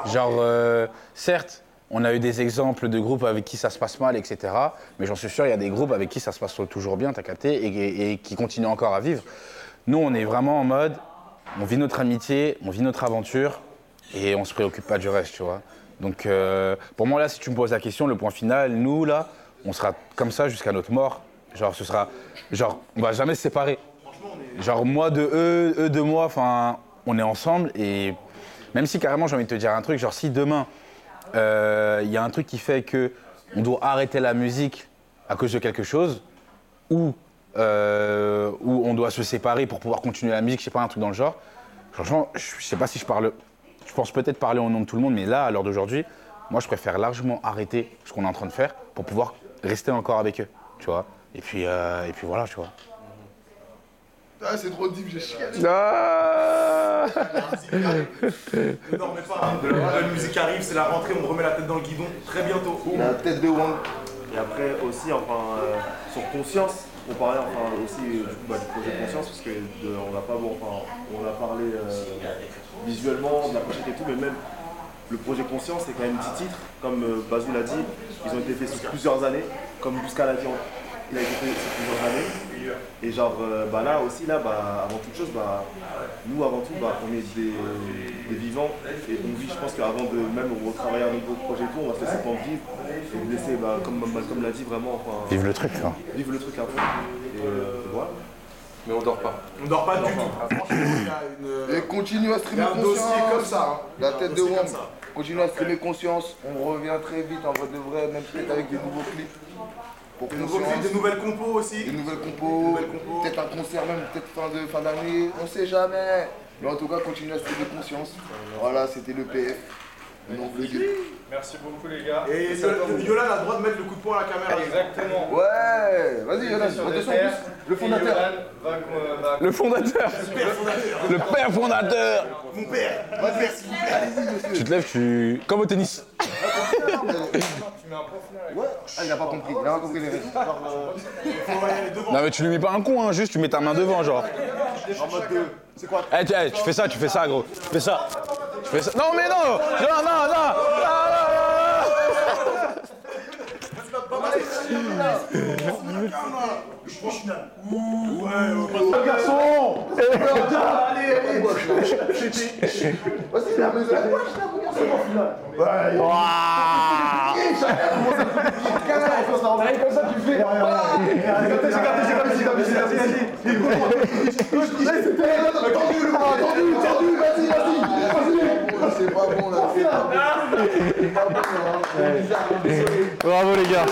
Genre, euh, certes, on a eu des exemples de groupes avec qui ça se passe mal, etc. Mais j'en suis sûr, il y a des groupes avec qui ça se passe toujours bien, t'as capté, et, et- et qui continuent encore à vivre. Nous, on est vraiment en mode, on vit notre amitié, on vit notre aventure, et on se préoccupe pas du reste, tu vois. Donc, euh, pour moi, là, si tu me poses la question, le point final, nous, là, on sera comme ça jusqu'à notre mort. Genre, ce sera. Genre, on va jamais se séparer. Genre, moi de eux, eux de moi, enfin, on est ensemble, et même si carrément, j'ai envie de te dire un truc, genre, si demain, euh, il y a un truc qui fait que on doit arrêter la musique à cause de quelque chose, ou euh, où on doit se séparer pour pouvoir continuer la musique, je sais pas, un truc dans le genre. Franchement, je sais pas si je parle. Je pense peut-être parler au nom de tout le monde, mais là, à l'heure d'aujourd'hui, moi, je préfère largement arrêter ce qu'on est en train de faire pour pouvoir rester encore avec eux, tu vois. Et puis, euh, et puis voilà, tu vois. Ah, c'est trop deep, j'ai chié. Ah Ne dormez pas, hein. la musique arrive, c'est la rentrée, on remet la tête dans le guidon très bientôt. La tête de Wang. Et après aussi, enfin, euh, sur conscience, on parlait enfin, aussi euh, du, coup, bah, du projet conscience, parce que de- on n'a pas bon, enfin, on a parlé euh, visuellement de la pochette et tout, mais même le projet conscience, c'est quand même 10 titres, comme euh, Bazou l'a dit, ils ont été faits sur plusieurs années, comme Bousca l'a dit, il a été fait sur plusieurs années. Et genre, euh, bah là aussi, là, bah, avant toute chose, bah, nous, avant tout, bah, on est des, des vivants et on vit, je pense qu'avant de même retravailler un nouveau projet et tout, on va se laisser pas vivre et vous laisser, bah, comme Malcolm l'a dit, vraiment, enfin, Vive le truc, quoi. Vivre le truc fond. Et euh, voilà. Mais on dort pas. On dort pas du tout. Et continue à streamer un conscience. dossier comme ça, hein. La un tête de comme ça. Continue à streamer conscience. On revient très vite en vrai de vrai, même peut-être avec des nouveaux clips. Pour clips, des nouvelles compos aussi. Des nouvelles compos. Peut-être un concert même, peut-être fin de fin d'année. On sait jamais. Mais en tout cas, continue à streamer conscience. Voilà, c'était le PF. Le de. Merci beaucoup les gars. Et. Yolan a le droit de mettre le coup de poing à la caméra. Exactement. Ouais, vas-y Yolan, Sur attention des en terres, plus. Le fondateur. et Yolan va, va- Le fondateur Le père fondateur Mon père Vas-y, s'il vous plaît, allez-y monsieur. Tu te lèves, tu. Comme au tennis. Tu mets un point final avec Ouais. Ah, il a pas compris, il a pas compris les règles. Non, mais tu lui mets pas un con, hein, juste tu mets ta main devant, genre. En mode de. C'est quoi? Eh, tu, eh, tu fais ça, tu fais ça, gros. Tu fais ça. Tu fais ça. Non, mais non Non, non, non Garçon Allez, allez. Vas-y, la maison. Ça, tu le fais. Tendu, tendu, vas-y, vas-y. C'est pas bon là, c'est pas bon. C'est pas bon là. Bravo les gars.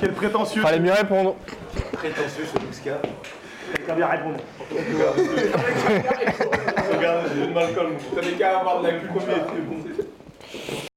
Quel prétentieux. Fallait mieux répondre. Prétentieux ce Bousca. Quelqu'un bien répondre. Regarde, j'ai Malcolm. T'avais qu'à avoir de la cul était bon.